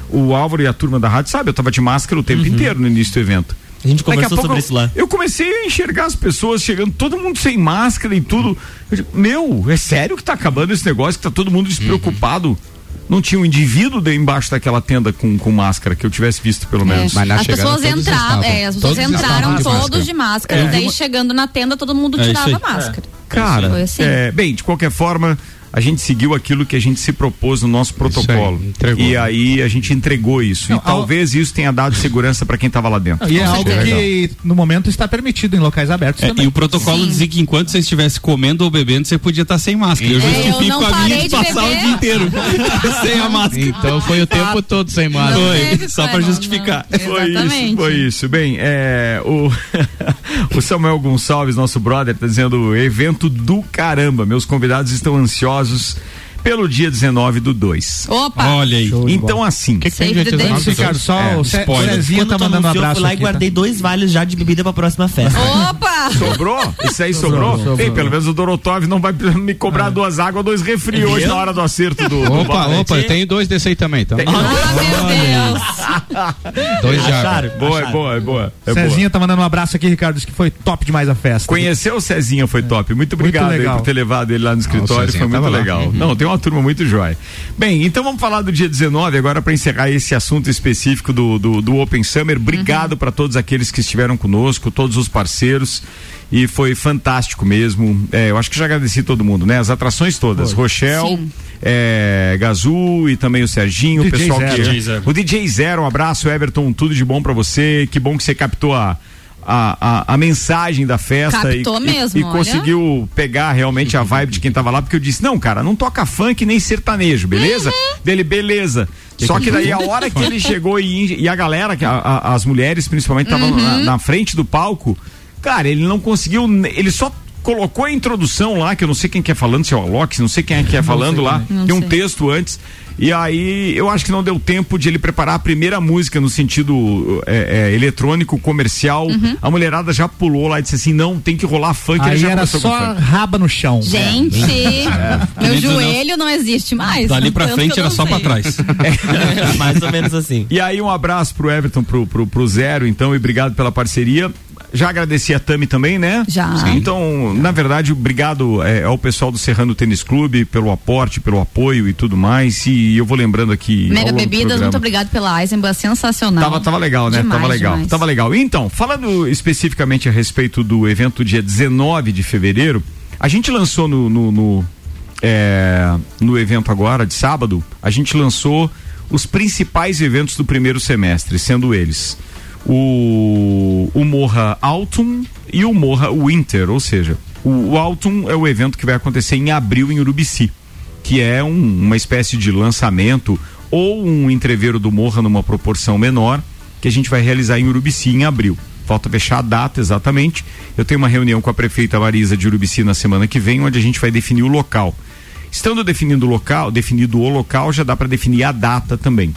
O Álvaro e a turma da rádio, sabe? Eu tava de máscara o tempo inteiro no início do evento. A gente a conversou pouco sobre eu- isso lá. Eu comecei a enxergar as pessoas chegando, todo mundo sem máscara e tudo. Eu digo, meu, é sério que tá acabando esse negócio, que tá todo mundo despreocupado? Não tinha um indivíduo de embaixo daquela tenda com, com máscara, que eu tivesse visto pelo menos. Mas na as chegada pessoas entraram, estavam. é, as pessoas Todos entraram de todos máscara. de máscara. daí chegando na tenda, todo mundo É tirava a máscara. Cara, Foi assim. é, bem, de qualquer forma, a gente seguiu aquilo que a gente se propôs no nosso protocolo. aí, entregou. e aí a gente entregou isso. Não, e talvez isso tenha dado segurança para quem estava lá dentro. E é algo que no momento está permitido em locais abertos É, também. e o protocolo Sim. dizia que enquanto você estivesse comendo ou bebendo, você podia estar sem máscara. Eu É, eu justifico não a minha parei de de passar o beber. dia inteiro sem a máscara. Então foi o tempo todo sem Não máscara. Foi, teve, só não, justificar. não. Foi isso, foi isso. Bem, é, o, o Samuel Gonçalves, nosso brother, tá dizendo evento do caramba. Meus convidados estão ansiosos casos pelo dia 19 do 2. Opa! Olha aí. Então, assim. que que tem usando? Ricardo, só É, o. Cezinha tá mandando um anunciou, abraço fui lá e tá? guardei dois vales já de bebida pra próxima festa. Opa! Sobrou? Isso aí sobrou? Sobrou, pelo menos o Dorotov não vai me cobrar duas águas, dois refri hoje na hora do acerto do. Opa, opa, eu tenho dois desse aí também, então. Ah, meu Deus! Dois já. Boa, é boa, é boa. É. Cezinha tá mandando um abraço aqui, Ricardo, disse que foi top demais a festa. Conhecer o Cezinha foi top. Muito obrigado por ter levado ele lá no escritório. Foi muito legal. Uhum. Não, tem uma turma muito jóia. Bem, então vamos falar do dia 19 agora para encerrar esse assunto específico do, do, do Open Summer. Obrigado para todos aqueles que estiveram conosco, todos os parceiros. E foi fantástico mesmo. É, eu acho que já agradeci todo mundo, né? As atrações todas. Rochelle, Sim. é, Gazu e também o Serginho, o DJ pessoal Zero. que. DJ Zero. O DJ Zero, um abraço, Everton, tudo de bom para você. Que bom que você captou a. A, a, a mensagem da festa Captou e, mesmo, e, e conseguiu pegar realmente a vibe de quem tava lá, porque eu disse, não, cara, não toca funk nem sertanejo, beleza? Uhum. Dele, beleza. Só que daí a hora que ele chegou e, e a galera, que a- a- as mulheres principalmente, estavam Uhum. na, na frente do palco, cara, ele não conseguiu, ele só colocou a introdução lá, que eu não sei quem que é falando, se é o Alok, não sei quem é que é falando lá, Não tem um sei. texto antes. E aí eu acho que não deu tempo de ele preparar a primeira música no sentido é, é, eletrônico, comercial. Uhum. A mulherada já pulou lá e disse assim: não, tem que rolar funk. ele Aí já era só funk. raba no chão. Gente, meu Querido, joelho não existe mais. Dali pra frente era só pra trás. Mais ou menos assim. E aí um abraço pro Everton, pro, pro, pro Zero, então, e obrigado pela parceria. Já agradeci a Tami também, né? Já. Sim. Então, na verdade, obrigado é, ao pessoal do Serrano Tênis Clube pelo aporte, pelo apoio e tudo mais. E eu vou lembrando aqui. Mega Bebidas, muito obrigado pela Eisenbahn, sensacional. Tava, tava legal, né? Demais, tava legal, demais. tava legal. Então, falando especificamente a respeito do evento dia 19 de fevereiro, a gente lançou no, no, no, é, no evento agora, de sábado, a gente lançou os principais eventos do primeiro semestre, sendo eles o, o Morra Autumn e o Morra Winter, ou seja, o, o Autumn é o evento que vai acontecer em abril em Urubici, que é um- uma espécie de lançamento ou um entreveiro do Morra numa proporção menor, que a gente vai realizar em Urubici em abril. Falta fechar a data exatamente. Eu tenho uma reunião com a prefeita Marisa de Urubici na semana que vem, onde a gente vai definir o local. Estando definido o local, definido o local, já dá para definir a data também.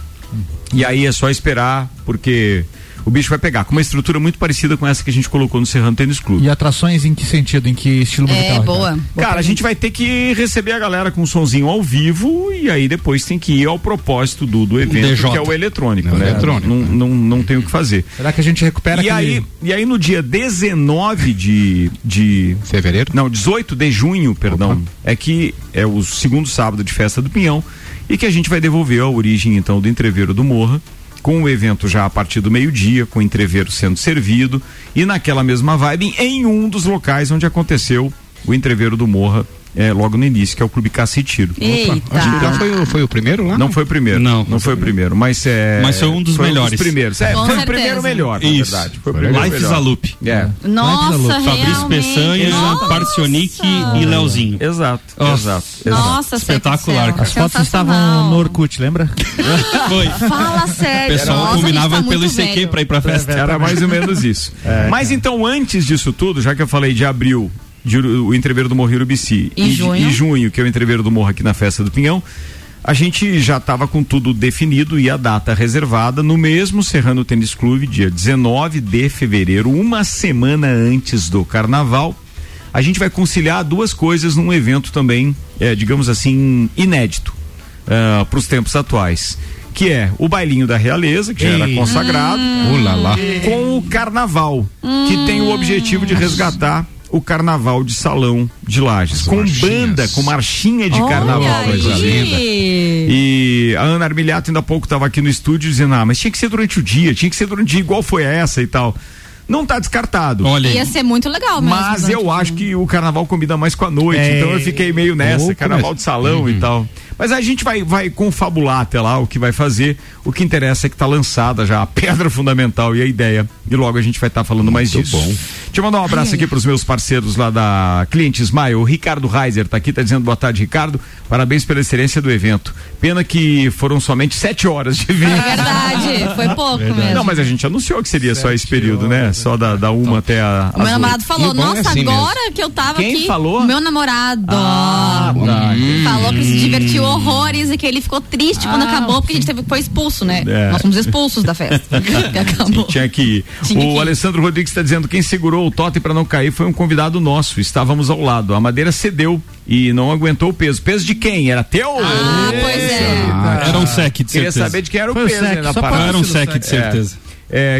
E aí é só esperar, porque o bicho vai pegar com uma estrutura muito parecida com essa que a gente colocou no Serrano Tênis Clube. E atrações em que sentido? Em que estilo musical? É, boa. Ricardo? Cara, a gente vai ter que receber a galera com um sonzinho ao vivo e aí depois tem que ir ao propósito do, do evento, DJ. que é o eletrônico, É o né? eletrônico. Não, não, não tem o que fazer. Será que a gente recupera E aquele... aí, e aí no dia 19 de, de Fevereiro? não, 18 de junho, perdão, é que é o segundo sábado de festa do Pinhão e que a gente vai devolver a origem então do entreveiro do Morra, com o evento já a partir do meio-dia, com o entreveiro sendo servido e naquela mesma vibe em um dos locais onde aconteceu o entreveiro do Morra, é, logo no início, que é o Clube Caça e Tiro. Eita. Já foi, o- foi o primeiro lá? Não foi o primeiro. Não. Não foi o primeiro, mas é. Mas foi um dos melhores. primeiros. É, foi o certeza. primeiro melhor, na Isso. verdade. Foi o primeiro Life is melhor. a Loop. É. Nossa, Fabrício. Peçanha. Parcionic e Leozinho. Exato, Nossa. exato, exato. Nossa, Espetacular, As fotos estavam no Orkut, lembra? Foi. Fala O sério. pessoal Nossa, combinava tá pelo ICQ velho. pra ir pra festa. Era mais ou menos isso. Mas então, antes disso tudo, já que eu falei de abril, de o entreveiro do Morro Urubici E de- junho? e junho, que é o entreveiro do Morro aqui na festa do Pinhão, a gente já estava com tudo definido e a data reservada no mesmo Serrano Tênis Clube, dia 19 de fevereiro, uma semana antes do carnaval. A gente vai conciliar duas coisas num evento também, é, digamos assim, inédito para os tempos atuais. Que é o bailinho da realeza, que já era consagrado, Uh, lá. com o carnaval, que tem o objetivo de resgatar o carnaval de salão de Lages. Com marchinhas. banda, com marchinha de Olha carnaval. E a Ana Armiliato ainda há pouco estava aqui no estúdio dizendo, ah, mas tinha que ser durante o dia, tinha que ser durante o dia igual foi essa e tal. não tá descartado. Olha. Ia ser muito legal mesmo. Mas né? eu acho que o carnaval combina mais com a noite, É. então eu fiquei meio nessa, Louco carnaval mesmo. de salão e tal. Mas a gente vai, vai confabular até lá o que vai fazer. O que interessa é que tá lançada já a pedra fundamental e a ideia. E logo a gente vai estar falando mais disso. bom. Deixa eu mandar um abraço aqui pros meus parceiros lá da Cliente Smile. O Ricardo Reiser tá aqui, tá dizendo boa tarde, Ricardo. Parabéns pela excelência do evento. Pena que foram somente sete horas de É evento. verdade, foi pouco mesmo. Não, mas a gente anunciou que seria só esse período, né? Só da, da uma até a. O meu namorado falou, bom é nossa, assim agora que eu tava Quem aqui. falou? O meu namorado. Ah, tá. Falou que se divertiu horrores e que ele ficou triste quando acabou, porque a gente teve, foi expulso, né? É. Nós fomos expulsos da festa. que acabou. Tinha que ir. Tinha o que. Alessandro Rodrigues está dizendo quem segurou o totem para não cair foi um convidado nosso. Estávamos ao lado. A madeira cedeu e não aguentou o peso. Peso de quem? Era teu? Ah, pois é. Era um sec, de Queria certeza. saber de quem era o Foi o peso sec, né, na só. Era um sec, de certeza. É,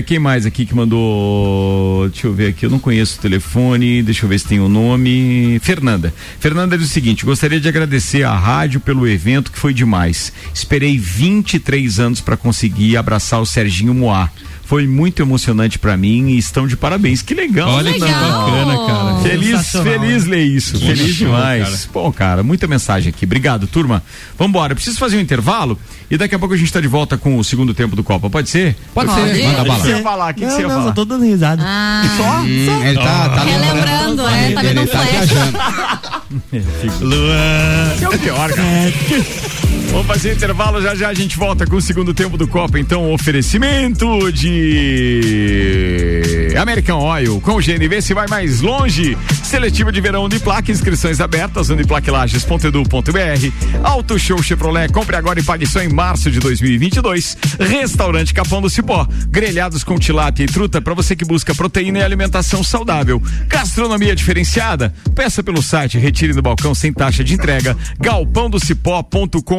quem mais aqui que mandou? Deixa eu ver aqui, eu não conheço o telefone, deixa eu ver se tem o nome. Fernanda. Fernanda diz o seguinte: gostaria de agradecer à rádio pelo evento que foi demais. Esperei 23 anos para conseguir abraçar o Serginho Moá. Foi muito emocionante para mim e estão de parabéns. Que legal, Olha né? que Legal. bacana, cara. Feliz, feliz ler isso. feliz show, demais. cara. Bom, cara, muita mensagem aqui. Obrigado, turma. Vambora. Preciso fazer um intervalo e daqui a pouco a gente tá de volta com o segundo tempo do Copa. Pode ser? Pode Pode. ser. O Manda que bala. você ia falar? O que que você ia não, falar? só tô dando risada. Ah, Hum, ele tá, tá relembrando, é, tá vendo Ele um tá flash. Esse é o pior, cara. Vamos fazer intervalo, já já a gente volta com o segundo tempo do Copa. Então, oferecimento de American Oil. Com o GNV se vai mais longe. Seletiva de verão Uniplaque, inscrições abertas, uniplaquilages.edu.br. Auto Show Chevrolet, compre agora e pague só em março de 2022. Restaurante Capão do Cipó, grelhados com tilápia e truta para você que busca proteína e alimentação saudável. Gastronomia diferenciada, peça pelo site, retire no balcão sem taxa de entrega, galpãodocipó.com.br.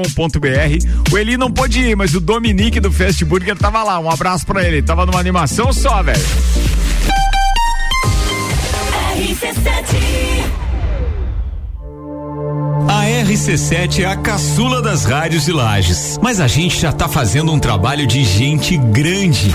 O Eli não pôde ir, mas o Dominique do Fast Burger tava lá. Um abraço pra ele. Tava numa animação só, velho. A RC7 é a caçula das rádios de Lages, mas a gente já tá fazendo um trabalho de gente grande.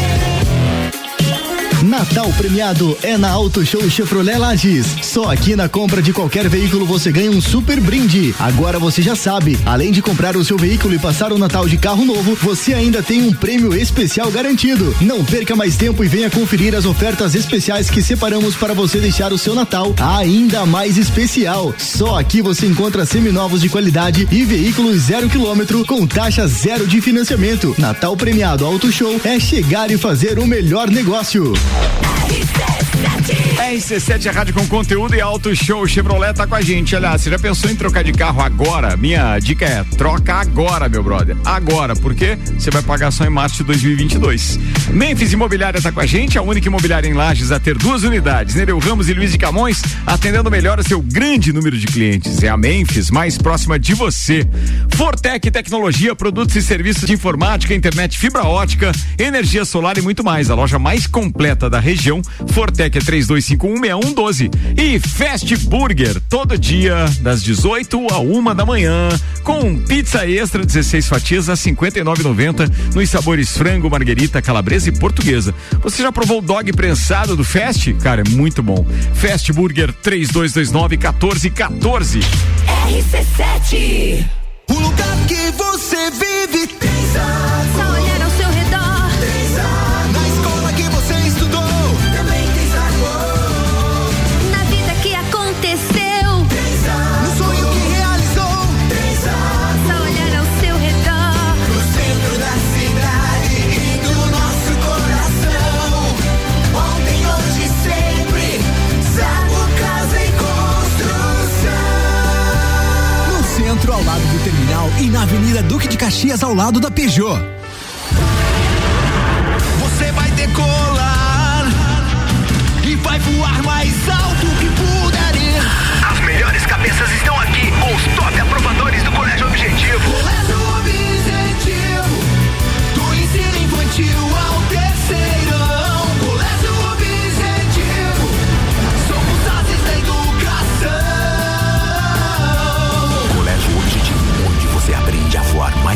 Natal premiado é na Auto Show Chevrolet Lages. Só aqui na compra de qualquer veículo você ganha um super brinde. Agora você já sabe, além de comprar o seu veículo e passar o Natal de carro novo, você ainda tem um prêmio especial garantido. Não perca mais tempo e venha conferir as ofertas especiais que separamos para você deixar o seu Natal ainda mais especial. Só aqui você encontra seminovos de qualidade e veículos zero quilômetro com taxa zero de financiamento. Natal premiado Auto Show é chegar e fazer o melhor negócio. Bye. RC7 é rádio com conteúdo e Auto Show Chevrolet tá com a gente. Aliás, você já pensou em trocar de carro agora? Minha dica é troca agora, meu brother. Agora, porque você vai pagar só em março de 2022. Memphis Imobiliária tá com a gente, a única imobiliária em Lages a ter duas unidades, Nereu Ramos e Luiz de Camões, atendendo melhor o seu grande número de clientes. É a Memphis, mais próxima de você. Fortec Tecnologia, produtos e serviços de informática, internet fibra ótica, energia solar e muito mais. A loja mais completa da região, Fortec é 32516112. E Fast Burger, todo dia, das 18 a uma da manhã, com pizza extra, 16 fatias a 59,90 nos sabores frango, marguerita, calabresa e portuguesa. Você já provou o dog prensado do Fast? Cara, é muito bom. Fast Burger 3229 1414. RC7. O lugar que você vive tem e na Avenida Duque de Caxias, ao lado da Peugeot. Você vai decolar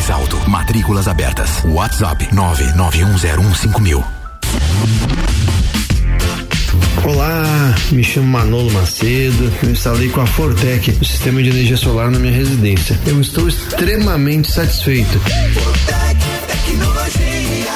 mais alto. Matrículas abertas. WhatsApp 991015000. Olá, me chamo Manolo Macedo. Eu instalei com a Fortec o sistema de energia solar na minha residência. Eu estou extremamente satisfeito.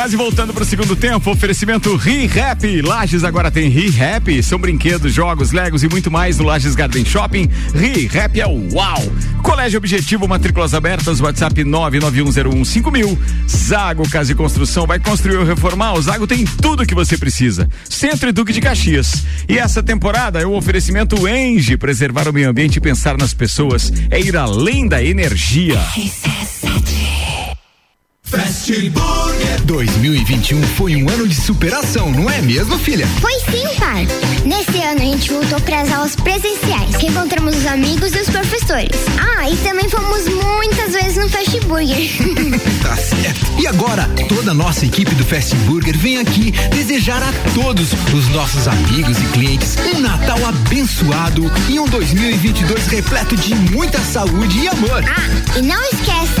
Quase voltando para o segundo tempo, oferecimento ReHap. Lages agora tem ReHap. São brinquedos, jogos, legos e muito mais no Lages Garden Shopping. ReHap é o uau. Colégio Objetivo, matrículas abertas, WhatsApp 991015000. Zago Casa e Construção vai construir ou reformar. O Zago tem tudo que você precisa. Centro e Duque de Caxias. E essa temporada é o oferecimento Enge. Preservar o meio ambiente e pensar nas pessoas é ir além da energia. Fast Burger 2021 foi um ano de superação, não é mesmo, filha? Foi sim, pai. Nesse ano a gente voltou para as aulas presenciais, que encontramos os amigos e os professores. Ah, e também fomos muitas vezes no Fast Burger. Tá certo. E agora, toda a nossa equipe do Fast Burger vem aqui desejar a todos os nossos amigos e clientes um Natal abençoado e um 2022 repleto de muita saúde e amor. Ah, e não esquece,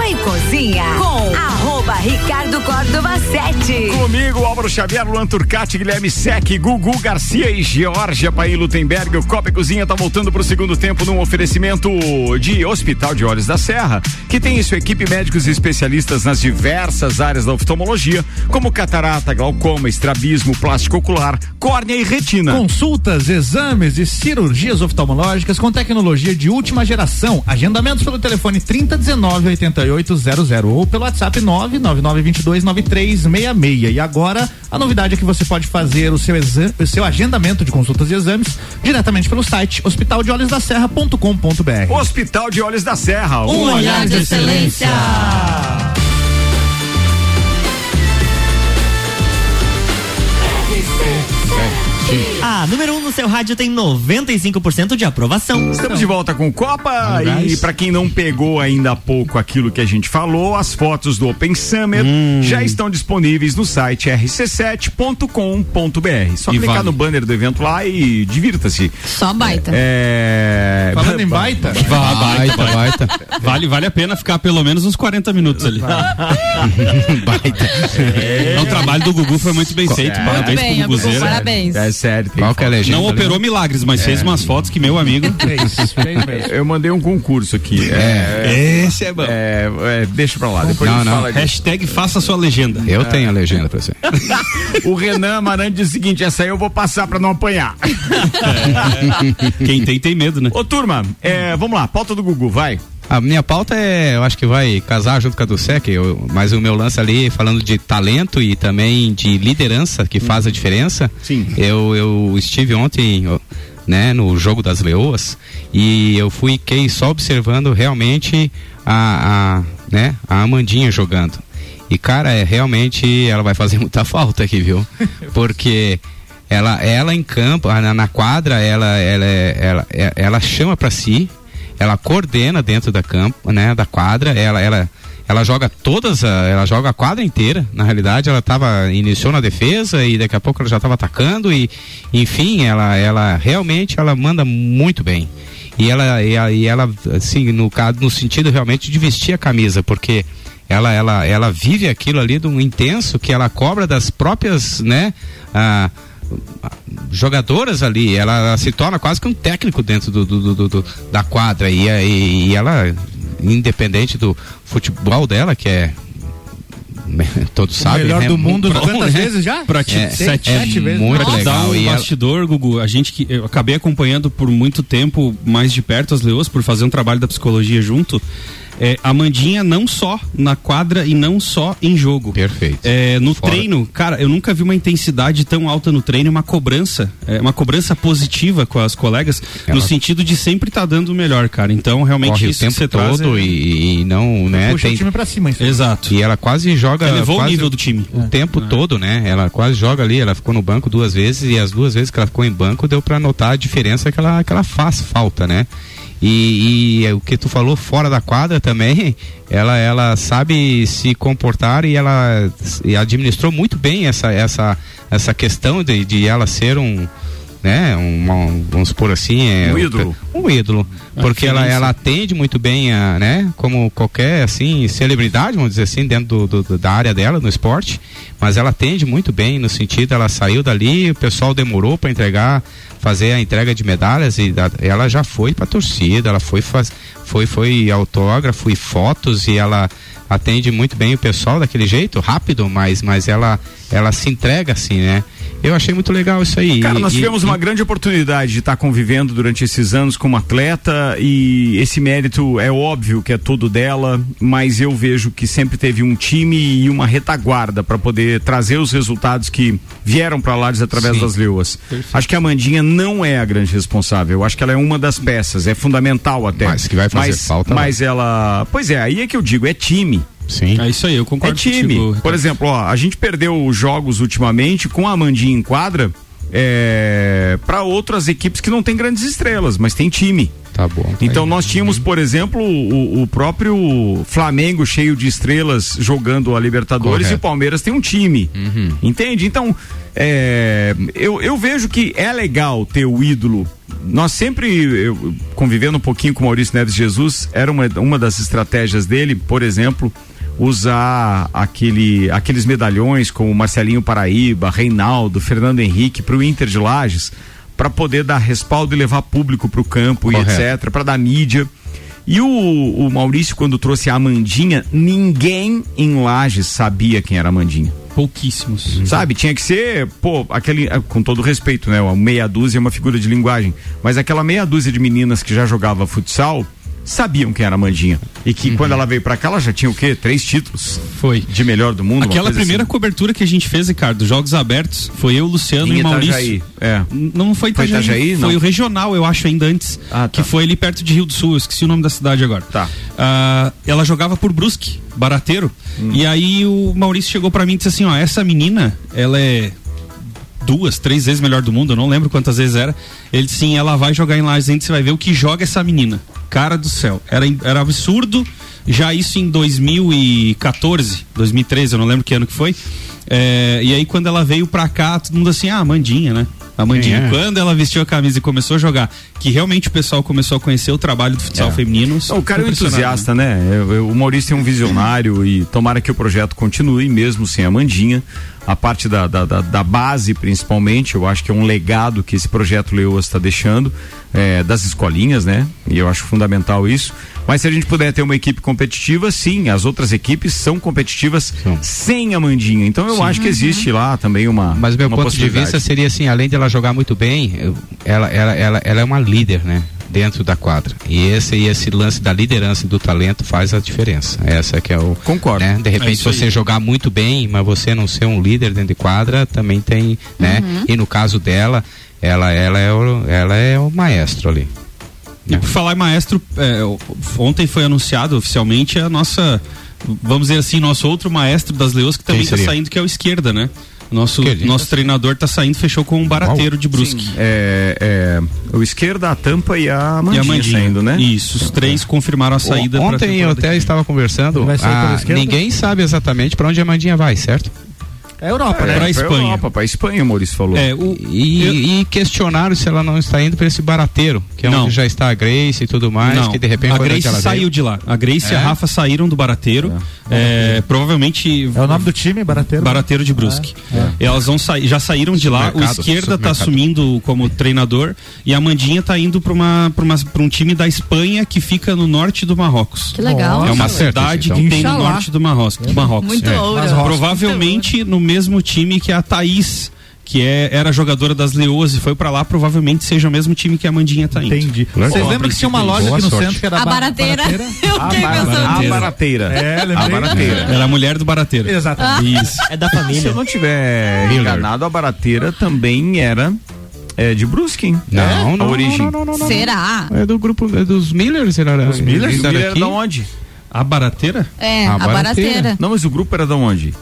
Copa e Cozinha com arroba Ricardo Córdova 7. Comigo, Álvaro Xavier, Luan Turcati, Guilherme Sec, Gugu Garcia e Georgia Paim Lutemberg. O Copa e Cozinha tá voltando pro segundo tempo num oferecimento de Hospital de Olhos da Serra, que tem em sua equipe médicos e especialistas nas diversas áreas da oftalmologia, como catarata, glaucoma, estrabismo, plástico ocular, córnea e retina. Consultas, exames e cirurgias oftalmológicas com tecnologia de última geração. Agendamentos pelo telefone 3019 8800 ou pelo WhatsApp 99922 9366. E agora a novidade é que você pode fazer o seu, o seu agendamento de consultas e exames diretamente pelo site hospitaldeolhosdaserra.com.br. Hospital de Olhos da Serra. Um olhar de excelência. A número 1 um no seu rádio tem 95% de aprovação. Estamos de volta com Copa e para quem não pegou ainda há pouco aquilo que a gente falou, as fotos do Open Summer Hum. já estão disponíveis no site rc7.com.br. Só E clicar vale. no banner do evento lá e divirta-se. Só baita. É... Falando em baita, Vá, baita, Baita, baita. Vale, vale a pena ficar pelo menos uns 40 minutos ali. É, o trabalho do Gugu foi muito bem feito. É. Parabéns Muito bem, pro Gugu, Guguzeiro. parabéns. É sério. tem Qual que é a legenda? Não operou milagres, mas fez umas fotos que, meu amigo. fez, fez mesmo. Eu mandei um concurso aqui. É, Esse é bom. é, é, deixa pra lá. Depois Não, a gente não. fala disso. Hashtag faça sua legenda. Eu tenho a legenda pra você. O Renan Amarante diz o seguinte: essa aí eu vou passar pra não apanhar. Quem tem, tem medo, né? Ô, turma, é, vamos lá, pauta do Gugu, vai. A minha pauta é, eu acho que vai casar junto com a do SEC, eu- mas o meu lance ali, falando de talento e também de liderança, que faz a diferença. Sim. Eu, eu estive ontem, né, no Jogo das Leoas, e eu fui fiquei só observando realmente a, a, né, a Amandinha jogando. E, cara, é, realmente ela vai fazer muita falta aqui, viu? Porque ela, ela em campo, na, na quadra, ela, ela, é- ela, é- ela chama pra si, ela coordena dentro da campo, né, da quadra, ela, ela, ela joga todas, a- ela joga a quadra inteira. Na realidade, ela tava iniciou na defesa e daqui a pouco ela já estava atacando e, enfim, ela, ela realmente ela manda muito bem. E ela, e ela, e ela, assim, no caso, no sentido realmente de vestir a camisa, porque ela, ela, ela vive aquilo ali de um intenso que ela cobra das próprias, né, ah, jogadoras ali, ela, ela se torna quase que um técnico dentro do, do- do- do- da quadra e, e, e ela, independente do futebol dela, que é todos sabem, melhor né, do mundo muito bom, quantas né? vezes já? Pra ti, É, sete, é muito Pra te dar legal. um E ela- bastidor, Gugu, a gente que eu acabei acompanhando por muito tempo mais de perto as leoas por fazer um trabalho da psicologia junto. É, a Mandinha não só na quadra e não só em jogo. Perfeito. É, no Fora. treino, cara, eu nunca vi uma intensidade tão alta no treino, uma cobrança, é, uma cobrança positiva com as colegas, no Ela- sentido de sempre estar dando o melhor, cara. Então, realmente corre o isso que tempo você traz todo é- e, e não, né? Puxa o time pra cima, isso. Exato. E ela quase joga. Elevou o quase nível do time. O tempo todo, né? Ela quase joga ali, ela ficou no banco duas vezes e as duas vezes que ela ficou em banco deu pra notar a diferença que ela, que ela faz falta, né? E, e é o que tu falou fora da quadra também, ela, ela sabe se comportar e ela e administrou muito bem essa, essa, essa questão de, de ela ser um, né, uma- vamos supor assim, é, Um ídolo. um ídolo, porque ela, referência. ela atende muito bem a, né, como qualquer assim celebridade, vamos dizer assim, dentro do, do- da área dela no esporte, mas ela atende muito bem no sentido, ela saiu dali, o pessoal demorou para entregar, fazer a entrega de medalhas e ela já foi para torcida, ela foi faz, foi foi autógrafo e fotos e ela atende muito bem o pessoal daquele jeito, rápido, mas mas ela ela se entrega assim, né? Eu achei muito legal isso aí. Cara, E- nós e- tivemos e- uma grande oportunidade de estar convivendo durante esses anos como atleta e esse mérito é óbvio que é todo dela, mas eu vejo que sempre teve um time e uma retaguarda para poder trazer os resultados que vieram para Lages através Sim. das leoas. Acho que a Mandinha não é a grande responsável, eu acho que ela é uma das peças, é fundamental até. Mas que vai fazer mas, falta, Mas ela, pois é, aí é que eu digo, é time. Sim. É isso aí, eu É concordo time. contigo, Por exemplo, ó, a gente perdeu os jogos ultimamente com a Amandinha em quadra é, para outras equipes que não tem grandes estrelas, mas tem time. Tá bom. Então nós tínhamos, por exemplo, o, o próprio Flamengo cheio de estrelas jogando a Libertadores Correto. e o Palmeiras tem um time. Uhum. Entende? Então, é, eu, eu vejo que é legal ter o ídolo. Nós sempre, eu, convivendo um pouquinho com o Maurício Neves Jesus, era uma, uma das estratégias dele, por exemplo, usar aquele, aqueles medalhões como Marcelinho Paraíba, Reinaldo, Fernando Henrique para o Inter de Lages, para poder dar respaldo e levar público para o campo Correto. e etc, para dar mídia. E o, o Maurício, quando trouxe a Amandinha, ninguém em Lages sabia quem era a Amandinha. Pouquíssimos. Sabe, tinha que ser, pô, aquele, eh, com todo respeito, né? Uma meia dúzia é uma figura de linguagem. Mas aquela meia dúzia de meninas que já jogava futsal sabiam quem era a Mandinha. E que quando ela veio pra cá, ela já tinha o quê? Três títulos? Foi. De melhor do mundo. Aquela primeira assim. cobertura que a gente fez, Ricardo, Jogos Abertos, foi eu, Luciano Em e Maurício. Itajaí, é. Não foi Foi Itajaí, Itajaí, foi o regional, eu acho, ainda antes. Que foi ali perto de Rio do Sul, eu esqueci o nome da cidade agora. Tá. Ah, ela jogava por Brusque, barateiro. Hum. E aí o Maurício chegou pra mim e disse assim: ó, essa menina, ela é duas, três vezes melhor do mundo, eu não lembro quantas vezes era. Ele disse sim, ela vai jogar em Lages, você vai ver o que joga essa menina. Cara do céu, era, era absurdo. Já isso em 2014, 2013, eu não lembro que ano que foi. É, e aí quando ela veio pra cá, todo mundo assim, ah, Mandinha, né? A Mandinha, é? quando ela vestiu a camisa e começou a jogar, que realmente o pessoal começou a conhecer o trabalho do futsal É. feminino. O cara é um impressionado, entusiasta, né? Eu- eu- o Maurício é um visionário e tomara que o projeto continue, mesmo sem a Mandinha. A parte da, da, da- da base, principalmente, eu acho que é um legado que esse projeto Leoas está deixando, é, das escolinhas, né? E eu acho fundamental isso. Mas se a gente puder ter uma equipe competitiva, sim, as outras equipes são competitivas sem a Mandinha. Então eu Sim. acho que existe lá também uma. Mas meu uma ponto de vista seria assim, além dela jogar muito bem, ela, ela, ela, ela é uma líder, né? Dentro da quadra. E esse, e esse lance da liderança e do talento faz a diferença. Essa que é o. Concordo. Né? De É repente, aí. você jogar muito bem, mas você não ser um líder dentro de quadra, também tem, né? Uhum. E no caso dela, ela, ela, é, o, ela é o maestro ali. E por falar em maestro, é, ontem foi anunciado oficialmente a nossa, vamos dizer assim, nosso outro maestro das Leões que também está saindo, que é o esquerda, né? Nosso, nosso treinador tá saindo, fechou com um barateiro de Brusque. É, é, o esquerda, a tampa e a mandinha, E a Mandinha. saindo, né? Isso, os três confirmaram a saída pra Ontem eu até estava conversando, Vai sair pela ah, esquerda? ninguém sabe exatamente para onde a Mandinha vai, certo? É Europa, É, né? pra pra Espanha. Europa, pra Espanha, o Maurício falou. É, o, E, e questionaram se ela não está indo para esse barateiro, que é Não. onde já está a Grace e tudo mais, Não, que de repente a Grace ela veio. saiu de lá. A Grace e a É? Rafa saíram do Barateiro. É, provavelmente. É o nome do time, Barateiro? Barateiro de Brusque. É, Elas vão sair, já saíram de lá. O esquerda tá supermercado. assumindo como treinador e a Mandinha tá indo para uma, pra uma, pra um time da Espanha que fica no norte do Marrocos. Que legal. É uma cidade isso, que então. tem no norte do Marrocos. Do Marrocos. Muito É. Provavelmente no mesmo time que a Thaís, que é, era jogadora das Leoas e foi pra lá, provavelmente seja o mesmo time que a Mandinha tá indo. Entendi. Legal. Vocês lembram que tinha uma Boa loja aqui no sorte. centro que era A ba- barateira. Eu A, fiquei bara- pensando a barateira. É, lembrei. a barateira. Era a mulher do Barateiro. Exatamente. Isso. É da Se eu família. não tiver Miller. enganado, a barateira também era é, de Brusque, hein? Não, É? não, a origem. não, não, não, não. Será? É do grupo é dos Millers, ele era. Os Millers? Miller era aqui? da onde? A Barateira? É, A a barateira. barateira. Não, mas o grupo era da onde?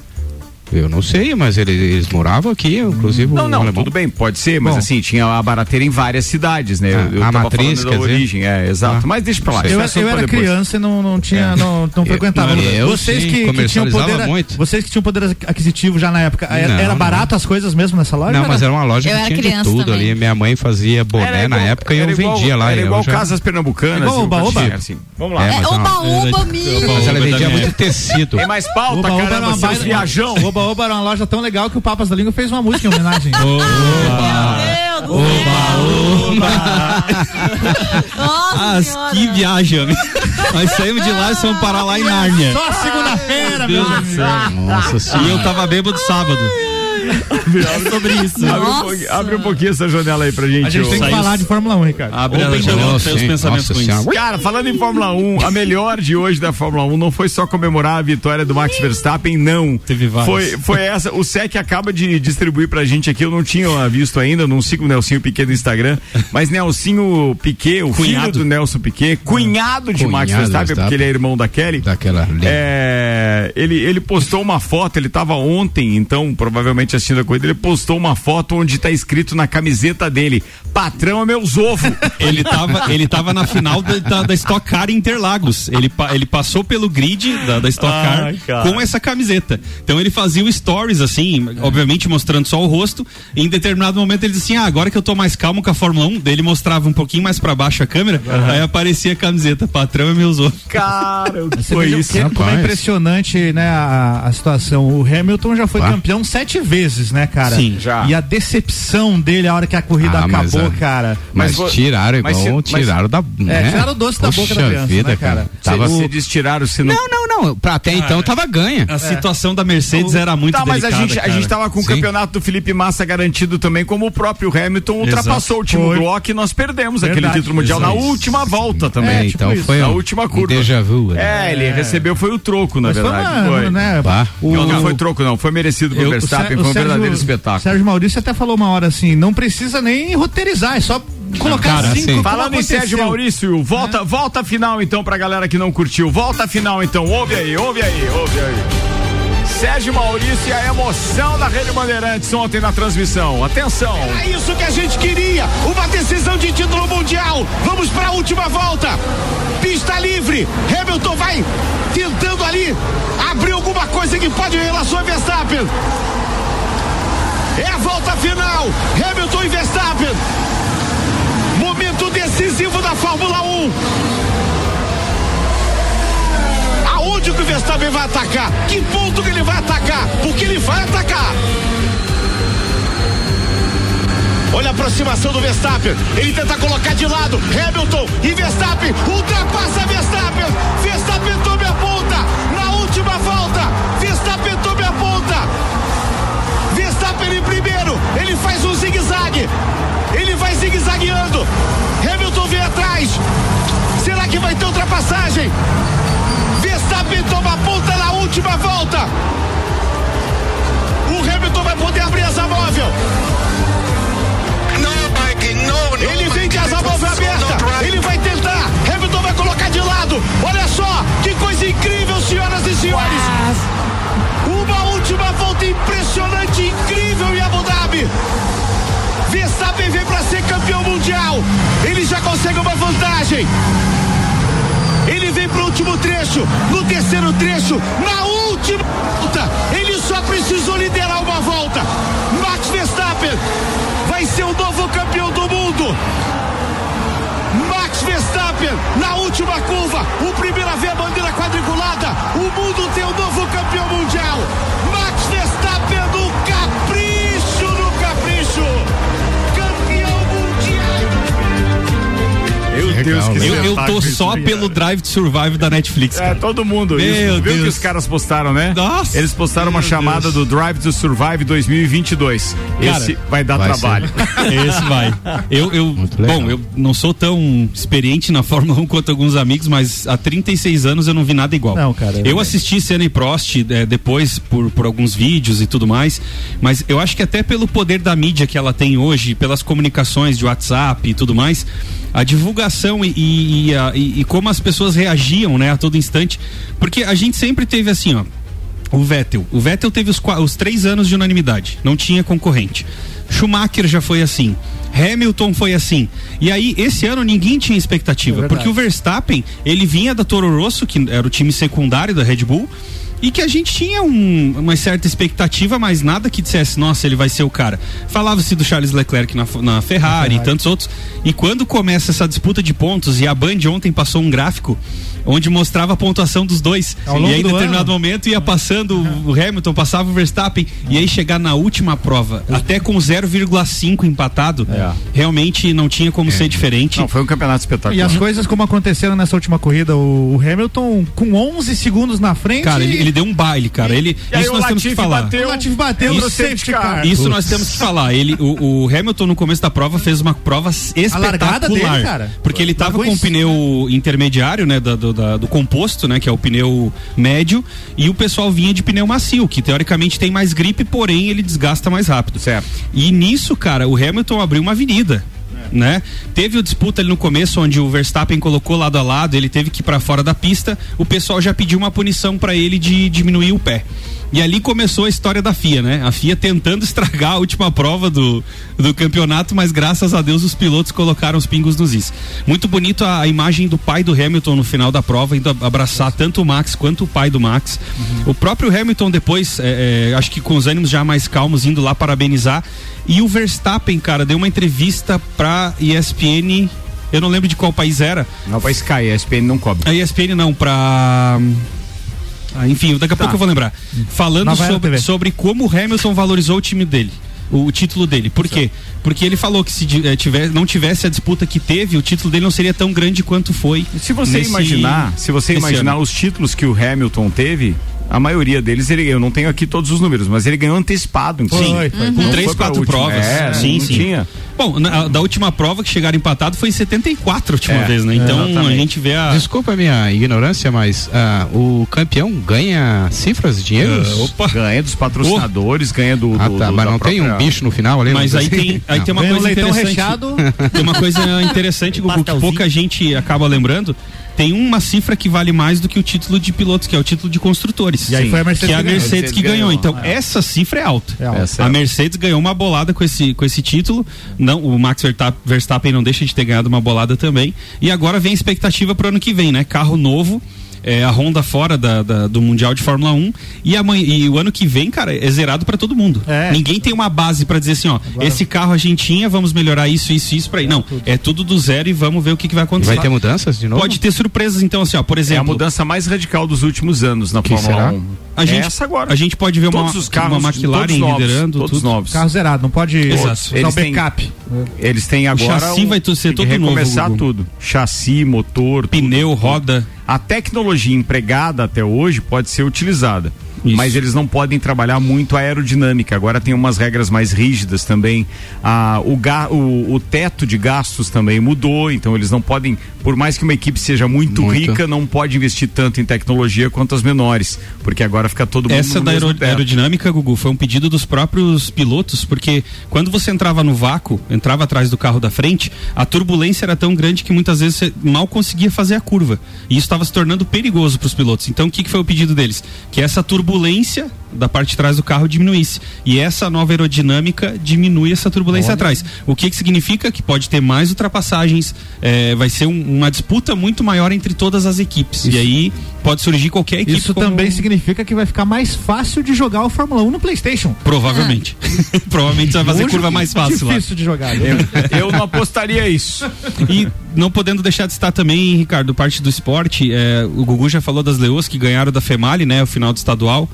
Eu não sei, mas eles, eles moravam aqui, inclusive Não, não, tudo bem, pode ser, mas Bom. assim, tinha a barateira em várias cidades, né? Ah, eu eu a tava matriz, falando quer da dizer? origem, é, exato. Ah. Mas deixa pra lá. Eu, é eu pra era depois. criança e não, não tinha, não, não frequentava. não, eu vocês sim, que, que tinham poder, muito. vocês que tinham poder aquisitivo já na época, era, Não, era não. barato as coisas mesmo nessa loja? Não, mas era uma loja Eu que era tinha de criança tudo também. ali. Minha mãe fazia boné Era na igual- época e eu era igual- vendia lá. Era eu igual já- casas pernambucanas. Igual eu Oba Oba? assim. Vamos lá. É, É, mas oba, não- oba, Era-. Mas ela vendia muito tecido. Tem mais pauta, era seus baita- viajão. Oba Oba era uma loja tão legal que o Papas da Língua fez uma música em homenagem. Meu Deus do céu. Nossa senhora. que viagem, amigo. Nós saímos de lá e fomos parar lá em Nárnia. Só segunda-feira, meu Deus céu. Nossa E eu tava bêbado sábado. É sobre isso. Abre um, pouquinho, abre um pouquinho essa janela aí pra gente. A gente tem que falar de Fórmula 1, Ricardo. Abre a janela, os pensamentos Nossa ruins. Cara, falando em Fórmula 1, a melhor de hoje da Fórmula 1 não foi só comemorar a vitória do Max Verstappen, não. Teve várias. Foi, foi essa. O SEC acaba de distribuir pra gente aqui, eu não tinha visto ainda, não sigo o Nelsinho Piquet no Instagram, mas Nelsinho Piquet, o filho Cunhado. do Nelson Piquet, cunhado de Max Cunhado Verstappen, Verstappen. porque ele é irmão da Kelly. Daquela. É, ele, ele postou uma foto, ele estava ontem, então, provavelmente assistindo a corrida ele postou uma foto onde tá escrito na camiseta dele: Patrão é meus ovos. Ele tava, ele tava na final da, da, da Stock Car Interlagos. Ele, ele passou pelo grid da, da Stock Car com essa camiseta. Então ele fazia o stories, assim, obviamente mostrando só o rosto. E em determinado momento ele disse assim: ah, agora que eu tô mais calmo com a Fórmula 1, daí ele mostrava um pouquinho mais pra baixo a câmera, aí aparecia a camiseta, patrão é meus ovos. Cara, o que Você foi isso? que- como é impressionante, né, a, a situação. O Hamilton já foi campeão sete vezes, né, cara? Sim, já. E a decepção dele a hora que a corrida Ah, mas, acabou, ah, cara. Mas, Mas tiraram mas igual, se- mas- tiraram da. né? tiraram o doce da boca da Poxa criança, vida, né, cara? Tava... Você diz tiraram se não. Não, não, não. Pra até então tava ganha. A situação da Mercedes era muito Tá, mas a delicada, gente, a cara. gente tava com o Sim. campeonato do Felipe Massa garantido também, como o próprio Hamilton ultrapassou o Timo Foi. Glock e nós perdemos aquele Verdade, título mundial na exato. última volta também. É, tipo então isso, foi na última curva. déjà vu, né? É, ele recebeu foi o troco, na Mas verdade. foi. né, o- Não, não foi troco, não. Foi merecido pro Verstappen, o foi um Sérgio- verdadeiro espetáculo. Sérgio Maurício até falou uma hora assim, não precisa nem roteirizar, é só colocar Cara, cinco assim, Falando em. Sérgio Maurício, volta, volta a final então pra galera que não curtiu. Volta a final então, ouve aí, ouve aí, ouve aí. Sérgio Maurício e a emoção da Rede Bandeirantes ontem na transmissão. Atenção. É isso que a gente queria, uma decisão de título mundial. Vamos para a última volta. Pista livre. Hamilton vai tentando ali abrir alguma coisa que pode em relação a Verstappen. É a volta final. Hamilton e Verstappen. Momento decisivo da Fórmula 1. Aonde que o Verstappen vai atacar? Que ponto que ele vai atacar? Porque ele vai atacar. Olha a aproximação do Verstappen. Ele tenta colocar de lado. Hamilton e Verstappen. Ultrapassa Verstappen. Verstappen faz um zigue-zague. Ele vai zigue-zagueando. Hamilton vem atrás. Será que vai ter ultrapassagem? Verstappen toma a ponta na última volta. O Hamilton vai poder abrir asa móvel. Ele vem de asa móvel aberta. Ele vai tentar. Hamilton vai colocar de lado. Olha só que coisa incrível, senhoras e senhores. Uma última volta impressionante, incrível em Abu Dhabi. Verstappen vem para ser campeão mundial. Ele já consegue uma vantagem. Ele vem pro último trecho, no terceiro trecho, na última volta. Ele só precisou liderar uma volta. Max Verstappen vai ser o novo campeão do mundo. Max Verstappen na última curva, o primeiro a ver a bandeira quadriculada. O mundo tem o novo campeão mundial. Deus, que Eu, eu tô só pelo Drive to Survive da Netflix. É, cara. todo mundo. Meu isso. Viu Deus. que os caras postaram, né? Nossa, Eles postaram uma chamada Deus. do Drive to Survive 2022. Cara, Esse vai dar vai trabalho. Esse vai. Eu, eu, legal. bom, eu não sou tão experiente na Fórmula 1 quanto alguns amigos, mas há 36 anos eu não vi nada igual. Não, cara, Eu é- assisti Senna e Prost eh, depois por, por alguns vídeos e tudo mais, mas eu acho que até pelo poder da mídia que ela tem hoje, pelas comunicações de WhatsApp e tudo mais, a divulgação e, e, e e- e como as pessoas reagiam, né, a todo instante, porque a gente sempre teve assim, ó, o Vettel. O Vettel teve os, os três anos de unanimidade. Não tinha concorrente. Schumacher já foi assim. Hamilton foi assim. E aí, esse ano ninguém tinha expectativa. É porque o Verstappen, ele vinha da Toro Rosso, que era o time secundário da Red Bull. E que a gente tinha um- uma certa expectativa, mas nada que dissesse, nossa, ele vai ser o cara. Falava-se do Charles Leclerc na, na Ferrari e tantos outros. E quando começa essa disputa de pontos, e a Band ontem passou um gráfico onde mostrava a pontuação dos dois. E aí, em do determinado ano. momento, ia passando o Hamilton, passava o Verstappen, e aí chegar na última prova, até com 0,5 empatado, É. realmente não tinha como ser diferente. Não, foi um campeonato espetacular. E as coisas como aconteceram nessa última corrida, o, Hamilton com 11 segundos na frente. Cara, ele, ele deu um baile, cara. Ele, E aí isso o nós temos que falar. bateu, O Latifi bateu no safety car. Isso nós temos que falar. Ele, o, o Hamilton no começo da prova fez uma prova espetacular. largada dele, cara. Porque ele tava Largou com o pneu intermediário, né, da- do, da- do composto, né, que é o pneu médio, e o pessoal vinha de pneu macio, que teoricamente tem mais gripe, porém ele desgasta mais rápido. Certo. E nisso, cara, o Hamilton abriu uma avenida. Né? Teve o disputa ali no começo onde o Verstappen colocou lado a lado, ele teve que ir pra fora da pista, o pessoal já pediu uma punição pra ele de diminuir o pé. E ali começou a história da FIA, né? A FIA tentando estragar a última prova do, do campeonato, mas graças a Deus os pilotos colocaram os pingos nos is. Muito bonito a, a imagem do pai do Hamilton no final da prova, indo abraçar tanto o Max quanto o pai do Max. O próprio Hamilton depois, é, é, acho que com os ânimos já mais calmos, indo lá parabenizar. E o Verstappen, cara, deu uma entrevista pra ESPN. Eu não lembro de qual país era. Não, pra Sky, a ESPN não cobre. A ESPN não, pra. Ah, enfim, daqui a pouco eu vou lembrar. Falando sobre, sobre como o Hamilton valorizou o time dele. O, título dele. Por quê? Porque ele falou que se eh, tiver, não tivesse a disputa que teve, o título dele não seria tão grande quanto foi. Se você nesse- imaginar, se você imaginar ano. os títulos que o Hamilton teve, a maioria deles, ele, eu não tenho aqui todos os números, mas ele ganhou antecipado. inclusive. Sim, Não com três, quatro última. provas. É, sim, não sim. tinha. Bom, na- da última prova que chegaram empatado foi em 74 a última É, vez, né? Então a exatamente. gente vê a. Desculpa a minha ignorância, mas ah, o campeão ganha cifras de dinheiro? Ah, opa. Ganha dos patrocinadores, ganha do. Ah, do- tá, do- mas não tem um própria- bicho no final ali? Mas aí tem, aí Não. tem uma um coisa interessante. recheado. Tem uma coisa interessante, Gugu, que pouca gente acaba lembrando. Tem uma cifra que vale mais do que o título de pilotos, que é o título de construtores. E aí foi a Mercedes que é a ganhou. Mercedes que ganhou. ganhou. Então, essa cifra é alta. É alta. Essa é a. Mercedes ganhou uma bolada com esse, com esse título. Não, o Max Versta- Verstappen não deixa de ter ganhado uma bolada também. E agora vem a expectativa pro ano que vem, né? Carro novo. É, a Honda fora da, da- do Mundial de Fórmula 1 e, amanhã, e o ano que vem, cara, é zerado pra todo mundo. É. Ninguém tem uma base pra dizer assim, ó, esse carro a gente tinha, vamos melhorar isso, isso, isso pra ir. Não, é tudo do zero e vamos ver o que, que vai acontecer. Vai ter mudanças de novo? Pode ter surpresas, então, assim, ó, por É a exemplo. mudança mais radical dos últimos anos na Que Fórmula será? 1. A gente, é essa agora. a gente pode ver uma, todos os carros, uma McLaren todos novos, liderando. todos tudo. novos. Carro zerado, não pode Exato. o Eles têm- backup. Eles têm agora. chassi vai tu- ser todo novo, recomeçar Gugu. tudo. Chassi, motor, Pneu, roda. A tecnologia empregada até hoje pode ser utilizada. Isso. Mas eles não podem trabalhar muito a aerodinâmica. Agora tem umas regras mais rígidas também. Ah, o, ga- o, o teto de gastos também mudou, então eles não podem, por mais que uma equipe seja muito, Muito. rica, não pode investir tanto em tecnologia quanto as menores. Porque agora fica todo mundo Essa da teto. aerodinâmica, Gugu, foi um pedido dos próprios pilotos, porque quando você entrava no vácuo, entrava atrás do carro da frente, a turbulência era tão grande que muitas vezes você mal conseguia fazer a curva. E isso estava se tornando perigoso para os pilotos. Então, o que, que foi o pedido deles? Que essa turbulência da parte de trás do carro diminuísse. E essa nova aerodinâmica diminui essa turbulência atrás. O que, que significa? Que pode ter mais ultrapassagens, eh, vai ser um- uma disputa muito maior entre todas as equipes. E aí pode surgir qualquer equipe. Isso como- também significa que vai ficar mais fácil de jogar o Fórmula 1 no PlayStation. Provavelmente. Provavelmente você vai fazer Hoje curva é mais fácil lá. Difícil de jogar. Eu, eu não apostaria isso. E não podendo deixar de estar também, Ricardo, parte do esporte, é, o Gugu já falou das leoas que ganharam da Female, né, o final do estadual,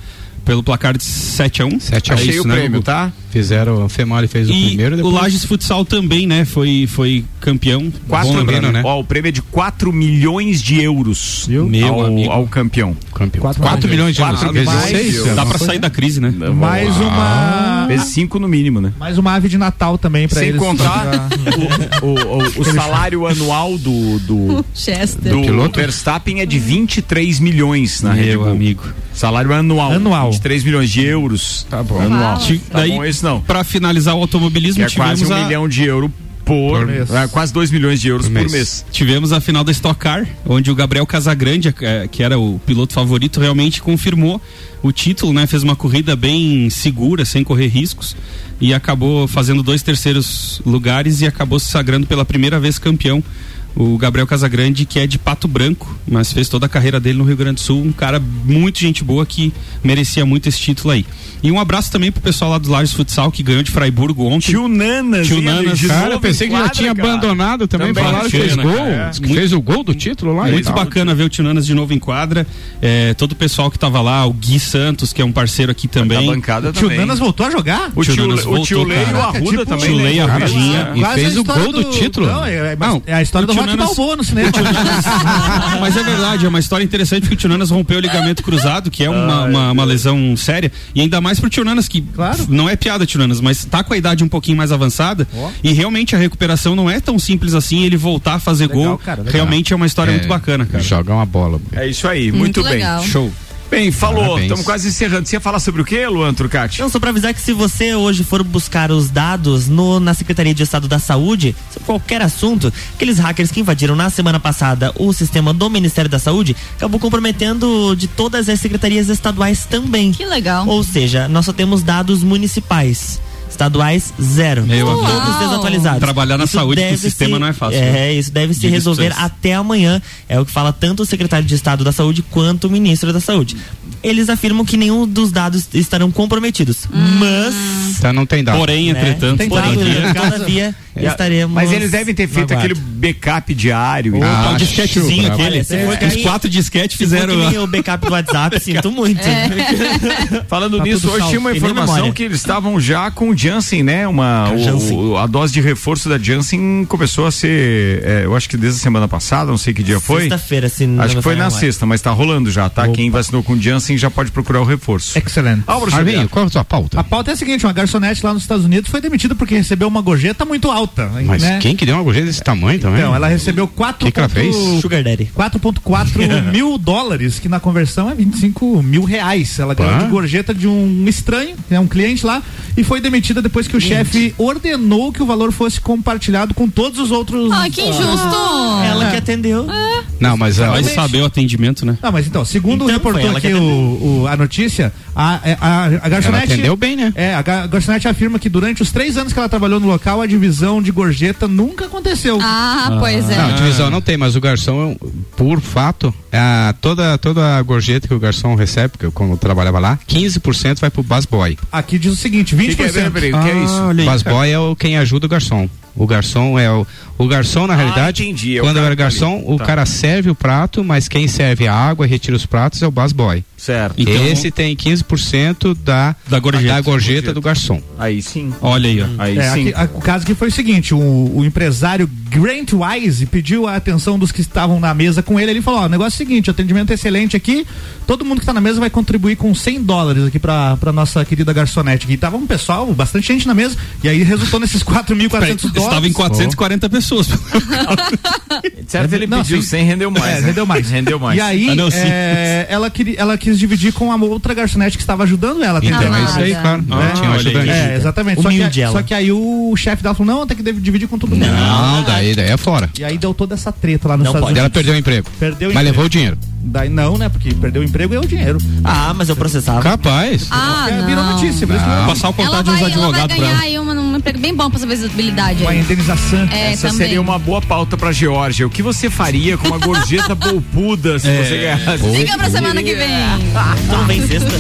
pelo placar de 7 a 1 7 a 1. É Achei isso, o né, prêmio, Gugu? tá? Fizeram, o Femali fez o E primeiro, o depois... Lages Futsal também, né, foi, foi campeão. Quatro, Bom lembrar, né? Ó, o prêmio é de 4 milhões de euros Meu ao, amigo. ao campeão. Campeão. Quatro 4 milhões de euros. Quatro vezes milhões seis, de euros. Dá pra sair da crise, né? Mais uma. Vezes 5 no mínimo, né? Mais uma ave de Natal também pra Sem eles. contar o, o- o- o salário anual do, do, Chester. do piloto? Verstappen é de 23 milhões na Red Meu Bull. amigo. Salário anual. Anual. 23 milhões de euros. Tá bom. Anual. Tá Daí, bom esse não. Pra finalizar o automobilismo, Que é quase tivemos um a... milhão de euros por, Por mês. é, quase 2 milhões de euros Por por mês. mês. Tivemos a final da Stock Car, onde o Gabriel Casagrande, eh, que era o piloto favorito, realmente confirmou o título, né? Fez uma corrida bem segura, sem correr riscos, e acabou fazendo dois terceiros lugares e acabou se sagrando pela primeira vez campeão. O Gabriel Casagrande, que é de Pato Branco, mas fez toda a carreira dele no Rio Grande do Sul, um cara muito gente boa que merecia muito esse título aí. E um abraço também pro pessoal lá do Lages Futsal, que ganhou de Fraiburgo ontem. Tio Nanas, Tio Nanas, de Cara, novo eu pensei que já tinha cara. abandonado também. Também Falaram que fez gol. que fez o gol do título lá. e Muito bacana ver o Tinanas de novo em quadra. É, todo o pessoal que tava lá, o Gui Santos, que é um parceiro aqui Da também. bancada O tio também. Nanas voltou a jogar? O Tio tio, Nanas o tio voltou, Lei e o. Arruda Tipo, também. tio né? Lei, a Cara, Arrudinha. E fez o gol do título. Não, é, é, Não, é a história o do tio Rock Nanas- Balboa no cinema. Mas é verdade, é uma história interessante porque o Tio Nanas rompeu o ligamento cruzado, que é uma, uma, uma lesão séria. E ainda mais pro Tio Nanas, que Claro. não é piada, Tio Nanas, mas tá com a idade um pouquinho mais avançada. E realmente a recuperação não é tão simples assim. Ele voltar a fazer Legal, gol. cara, realmente é uma história É, muito bacana, cara. Jogar uma bola. É isso aí, muito, Muito bem. legal. Show. Bem, falou. Estamos quase encerrando. Você ia falar sobre o quê, Luan Turcati? Não, só pra avisar que se você hoje for buscar os dados no, na Secretaria de Estado da Saúde, sobre qualquer assunto, aqueles hackers que invadiram na semana passada o sistema do Ministério da Saúde, acabou comprometendo de todas as secretarias estaduais também. Que legal. Ou seja, nós só temos dados municipais. Estaduais, zero. Meu Todos desatualizados. Trabalhar na saúde com deve o sistema se- não é fácil, É, né? isso deve se resolver até amanhã. É o que fala tanto o secretário de Estado da Saúde quanto o ministro da Saúde. Eles afirmam que nenhum dos dados estarão comprometidos. Mas. Então não tem dado. Porém, né? entretanto, Porém, todavia- todavia, É, estaremos. Mas eles devem ter feito aquele backup diário. Opa, Ah, o disquetezinho aquele. Que Os quatro disquetes fizeram. nem o backup do WhatsApp, sinto muito. Falando Tá nisso, hoje tinha uma informação que eles estavam já com o Janssen, né? Uma, a o- Janssen. o- a dose de reforço da Janssen começou a ser, é, eu acho que desde a semana passada, não sei que dia foi. Sexta-feira, se não Acho que foi na sexta, mas tá rolando já, tá? Quem vacinou com Janssen já pode procurar o reforço. Excelente. Álvaro qual é a tua pauta? A pauta é a seguinte, uma garçonete lá nos Estados Unidos foi demitida porque recebeu uma gorjeta muito alta. Mas né? quem que deu uma gorjeta desse tamanho também? Então, ela recebeu 4. Que que ela fez? Sugar Daddy. 4.4 mil dólares, que na conversão é 25 mil reais. Ela ganhou Pá. de gorjeta de um estranho, é um cliente lá, e foi demitida depois que o chefe ordenou que o valor fosse compartilhado com todos os outros. Ah, que injusto. Ela que atendeu. Não, mas a, Vai saber o atendimento, né? Não, mas então, segundo Então, reportou ela aqui o, o- a notícia, a, é, a, a garçonete. Ela atendeu bem, né? É, a ga- garçonete afirma que durante os três anos que ela trabalhou no local, a divisão de gorjeta nunca aconteceu. Ah, pois é. Não, divisão não tem, mas o garçom, por fato, a, toda, toda a gorjeta que o garçom recebe, que eu, quando eu trabalhava lá, 15% vai pro busboy. Aqui diz o seguinte: 20%. Que que é, peraí, peraí, o que é isso? olha aí. Busboy é o quem ajuda o garçom. O garçom é o. O garçom, na realidade, entendi, é quando eu era que tá garçom, ali. o Tá. cara serve o prato, mas quem serve a água e retira os pratos é o busboy. Certo. Então- Esse tem 15% da, Da gorjeta. da gorjeta do garçom. Aí sim. Olha aí, ó. Aí É, sim. aqui- a- o caso aqui foi o seguinte: o, o empresário Grant Wise pediu a atenção dos que estavam na mesa com ele. Ele falou: ó, o negócio é o seguinte, atendimento excelente aqui. Todo mundo que tá na mesa vai contribuir com 100 dólares aqui pra, pra nossa querida garçonete. aqui. tava um pessoal, bastante gente na mesa. E aí resultou nesses 4.400 Peraí, dólares. Estava em 440 pessoas. Certo, ele Não, pediu sim. 100, rendeu mais. É, né? rendeu mais. Rendeu mais. E aí, Ah, não, é, ela, queria, ela quis dividir com a outra garçonete que estava ajudando ela. Então é isso aí, Ah, claro. Ah, Tinha um olha aí. ajudante. É, exatamente. Só que, só que aí o chefe dela falou: não, tem que dividir com todo mundo. Não, daí, daí é fora. E aí deu toda essa treta lá Não Estados pode. Ela Unidos. perdeu o emprego. Perdeu o Mas levou o dinheiro. Daí não, né? Porque perdeu o emprego e ganhou o dinheiro. Ah, mas eu processava. Capaz. Ah, É, não. Virou notícia, por isso que Não. Passar o contato de vai, uns ela vai advogados pra ganhar aí uma, um emprego bem bom pra essa visibilidade uma aí. indenização. É, Essa também. seria uma boa pauta pra Geórgia. O que você faria com uma gorjeta polpuda se você ganhasse? Fica pra semana que vem. Então vem sexta.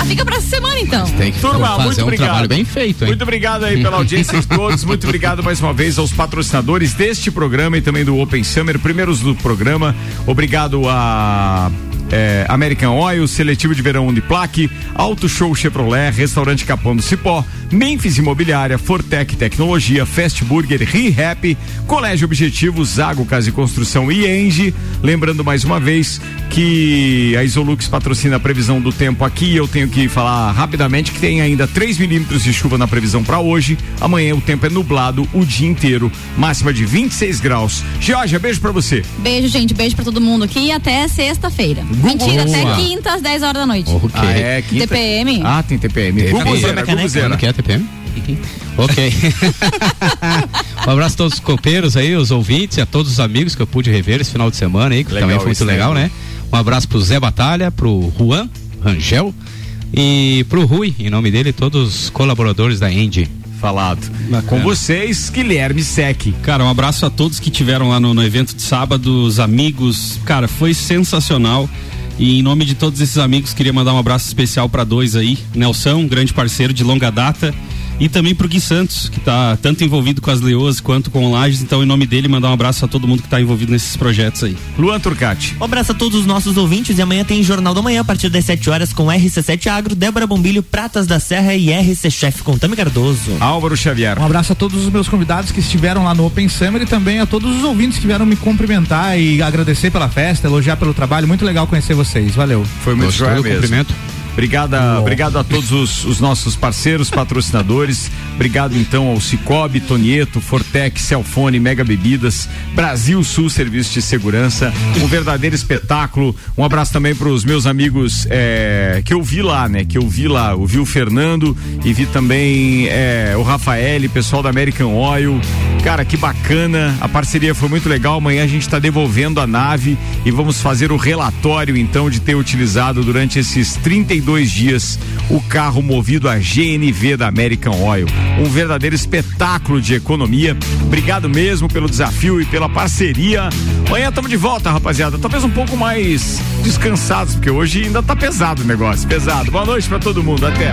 Ah, fica pra semana então. Tem que Turma, muito fazer um obrigado. trabalho bem feito, hein? Muito obrigado aí pela audiência de todos. Muito obrigado mais uma vez aos patrocinadores deste programa e também do Open Summer, primeiros do programa. Obrigado a é, American Oil, Seletivo de Verão Uniplaque, Auto Show Chevrolet, Restaurante Capão do Cipó, Memphis Imobiliária, Fortec Tecnologia, Fast Burger, ReHap, Colégio Objetivo, Zago Casa e Construção e Engie. Lembrando mais uma vez que a Isolux patrocina a previsão do tempo aqui. Eu tenho que falar rapidamente que tem ainda 3 milímetros de chuva na previsão para hoje. Amanhã o tempo é nublado o dia inteiro, máxima de 26 graus. Georgia, beijo para você. Beijo, gente. Beijo pra todo mundo aqui e até sexta-feira. Mentira, até quinta às 10 horas da noite. Ok. Ah, é, quinta- TPM. Ah, tem TPM. Guguzeira, Guguzeira. Quando que é TPM? ok. um abraço a todos os copeiros aí, os ouvintes e a todos os amigos que eu pude rever esse final de semana aí, que Legal também foi muito isso, legal, né? né? Um abraço pro Zé Batalha, pro Juan Rangel e pro Rui, em nome dele, todos os colaboradores da Endy. Falado. Bacana. Com vocês, Guilherme Sec. Cara, um abraço a todos que tiveram lá no, no evento de sábado, os amigos. Cara, foi sensacional. E em nome de todos esses amigos, queria mandar um abraço especial para dois aí. Nelson, um grande parceiro de longa data. E também pro Gui Santos, que tá tanto envolvido com as Leoas quanto com o Lages. Então, em nome dele, mandar um abraço a todo mundo que tá envolvido nesses projetos aí. Luan Turcati. Um abraço a todos os nossos ouvintes e amanhã tem Jornal da Manhã a partir das 7 horas com RC7 Agro, Débora Bombilho, Pratas da Serra e RC Chef com Tami Cardoso. Álvaro Xavier. Um abraço a todos os meus convidados que estiveram lá no Open Summer e também a todos os ouvintes que vieram me cumprimentar e agradecer pela festa, elogiar pelo trabalho. Muito legal conhecer vocês. Valeu. Foi muito joia mesmo. cumprimento? Obrigada, obrigado a todos os, os nossos parceiros, patrocinadores. Obrigado então ao Cicobi, Tonieto, Fortec, Celfone, Mega Bebidas, Brasil Sul Serviço de Segurança. Um verdadeiro espetáculo. Um abraço também para os meus amigos eh, que eu vi lá, né? Que eu vi lá. Eu vi o Fernando e vi também eh, o Rafael, pessoal da American Oil. Cara, que bacana. A parceria foi muito legal. Amanhã a gente está devolvendo a nave e vamos fazer o relatório então de ter utilizado durante esses 32 dias o carro movido a GNV da American Oil. Um verdadeiro espetáculo de economia. Obrigado mesmo pelo desafio e pela parceria. Amanhã estamos de volta, rapaziada. Talvez um pouco mais descansados, porque hoje ainda tá pesado o negócio. Pesado. Boa noite para todo mundo. Até.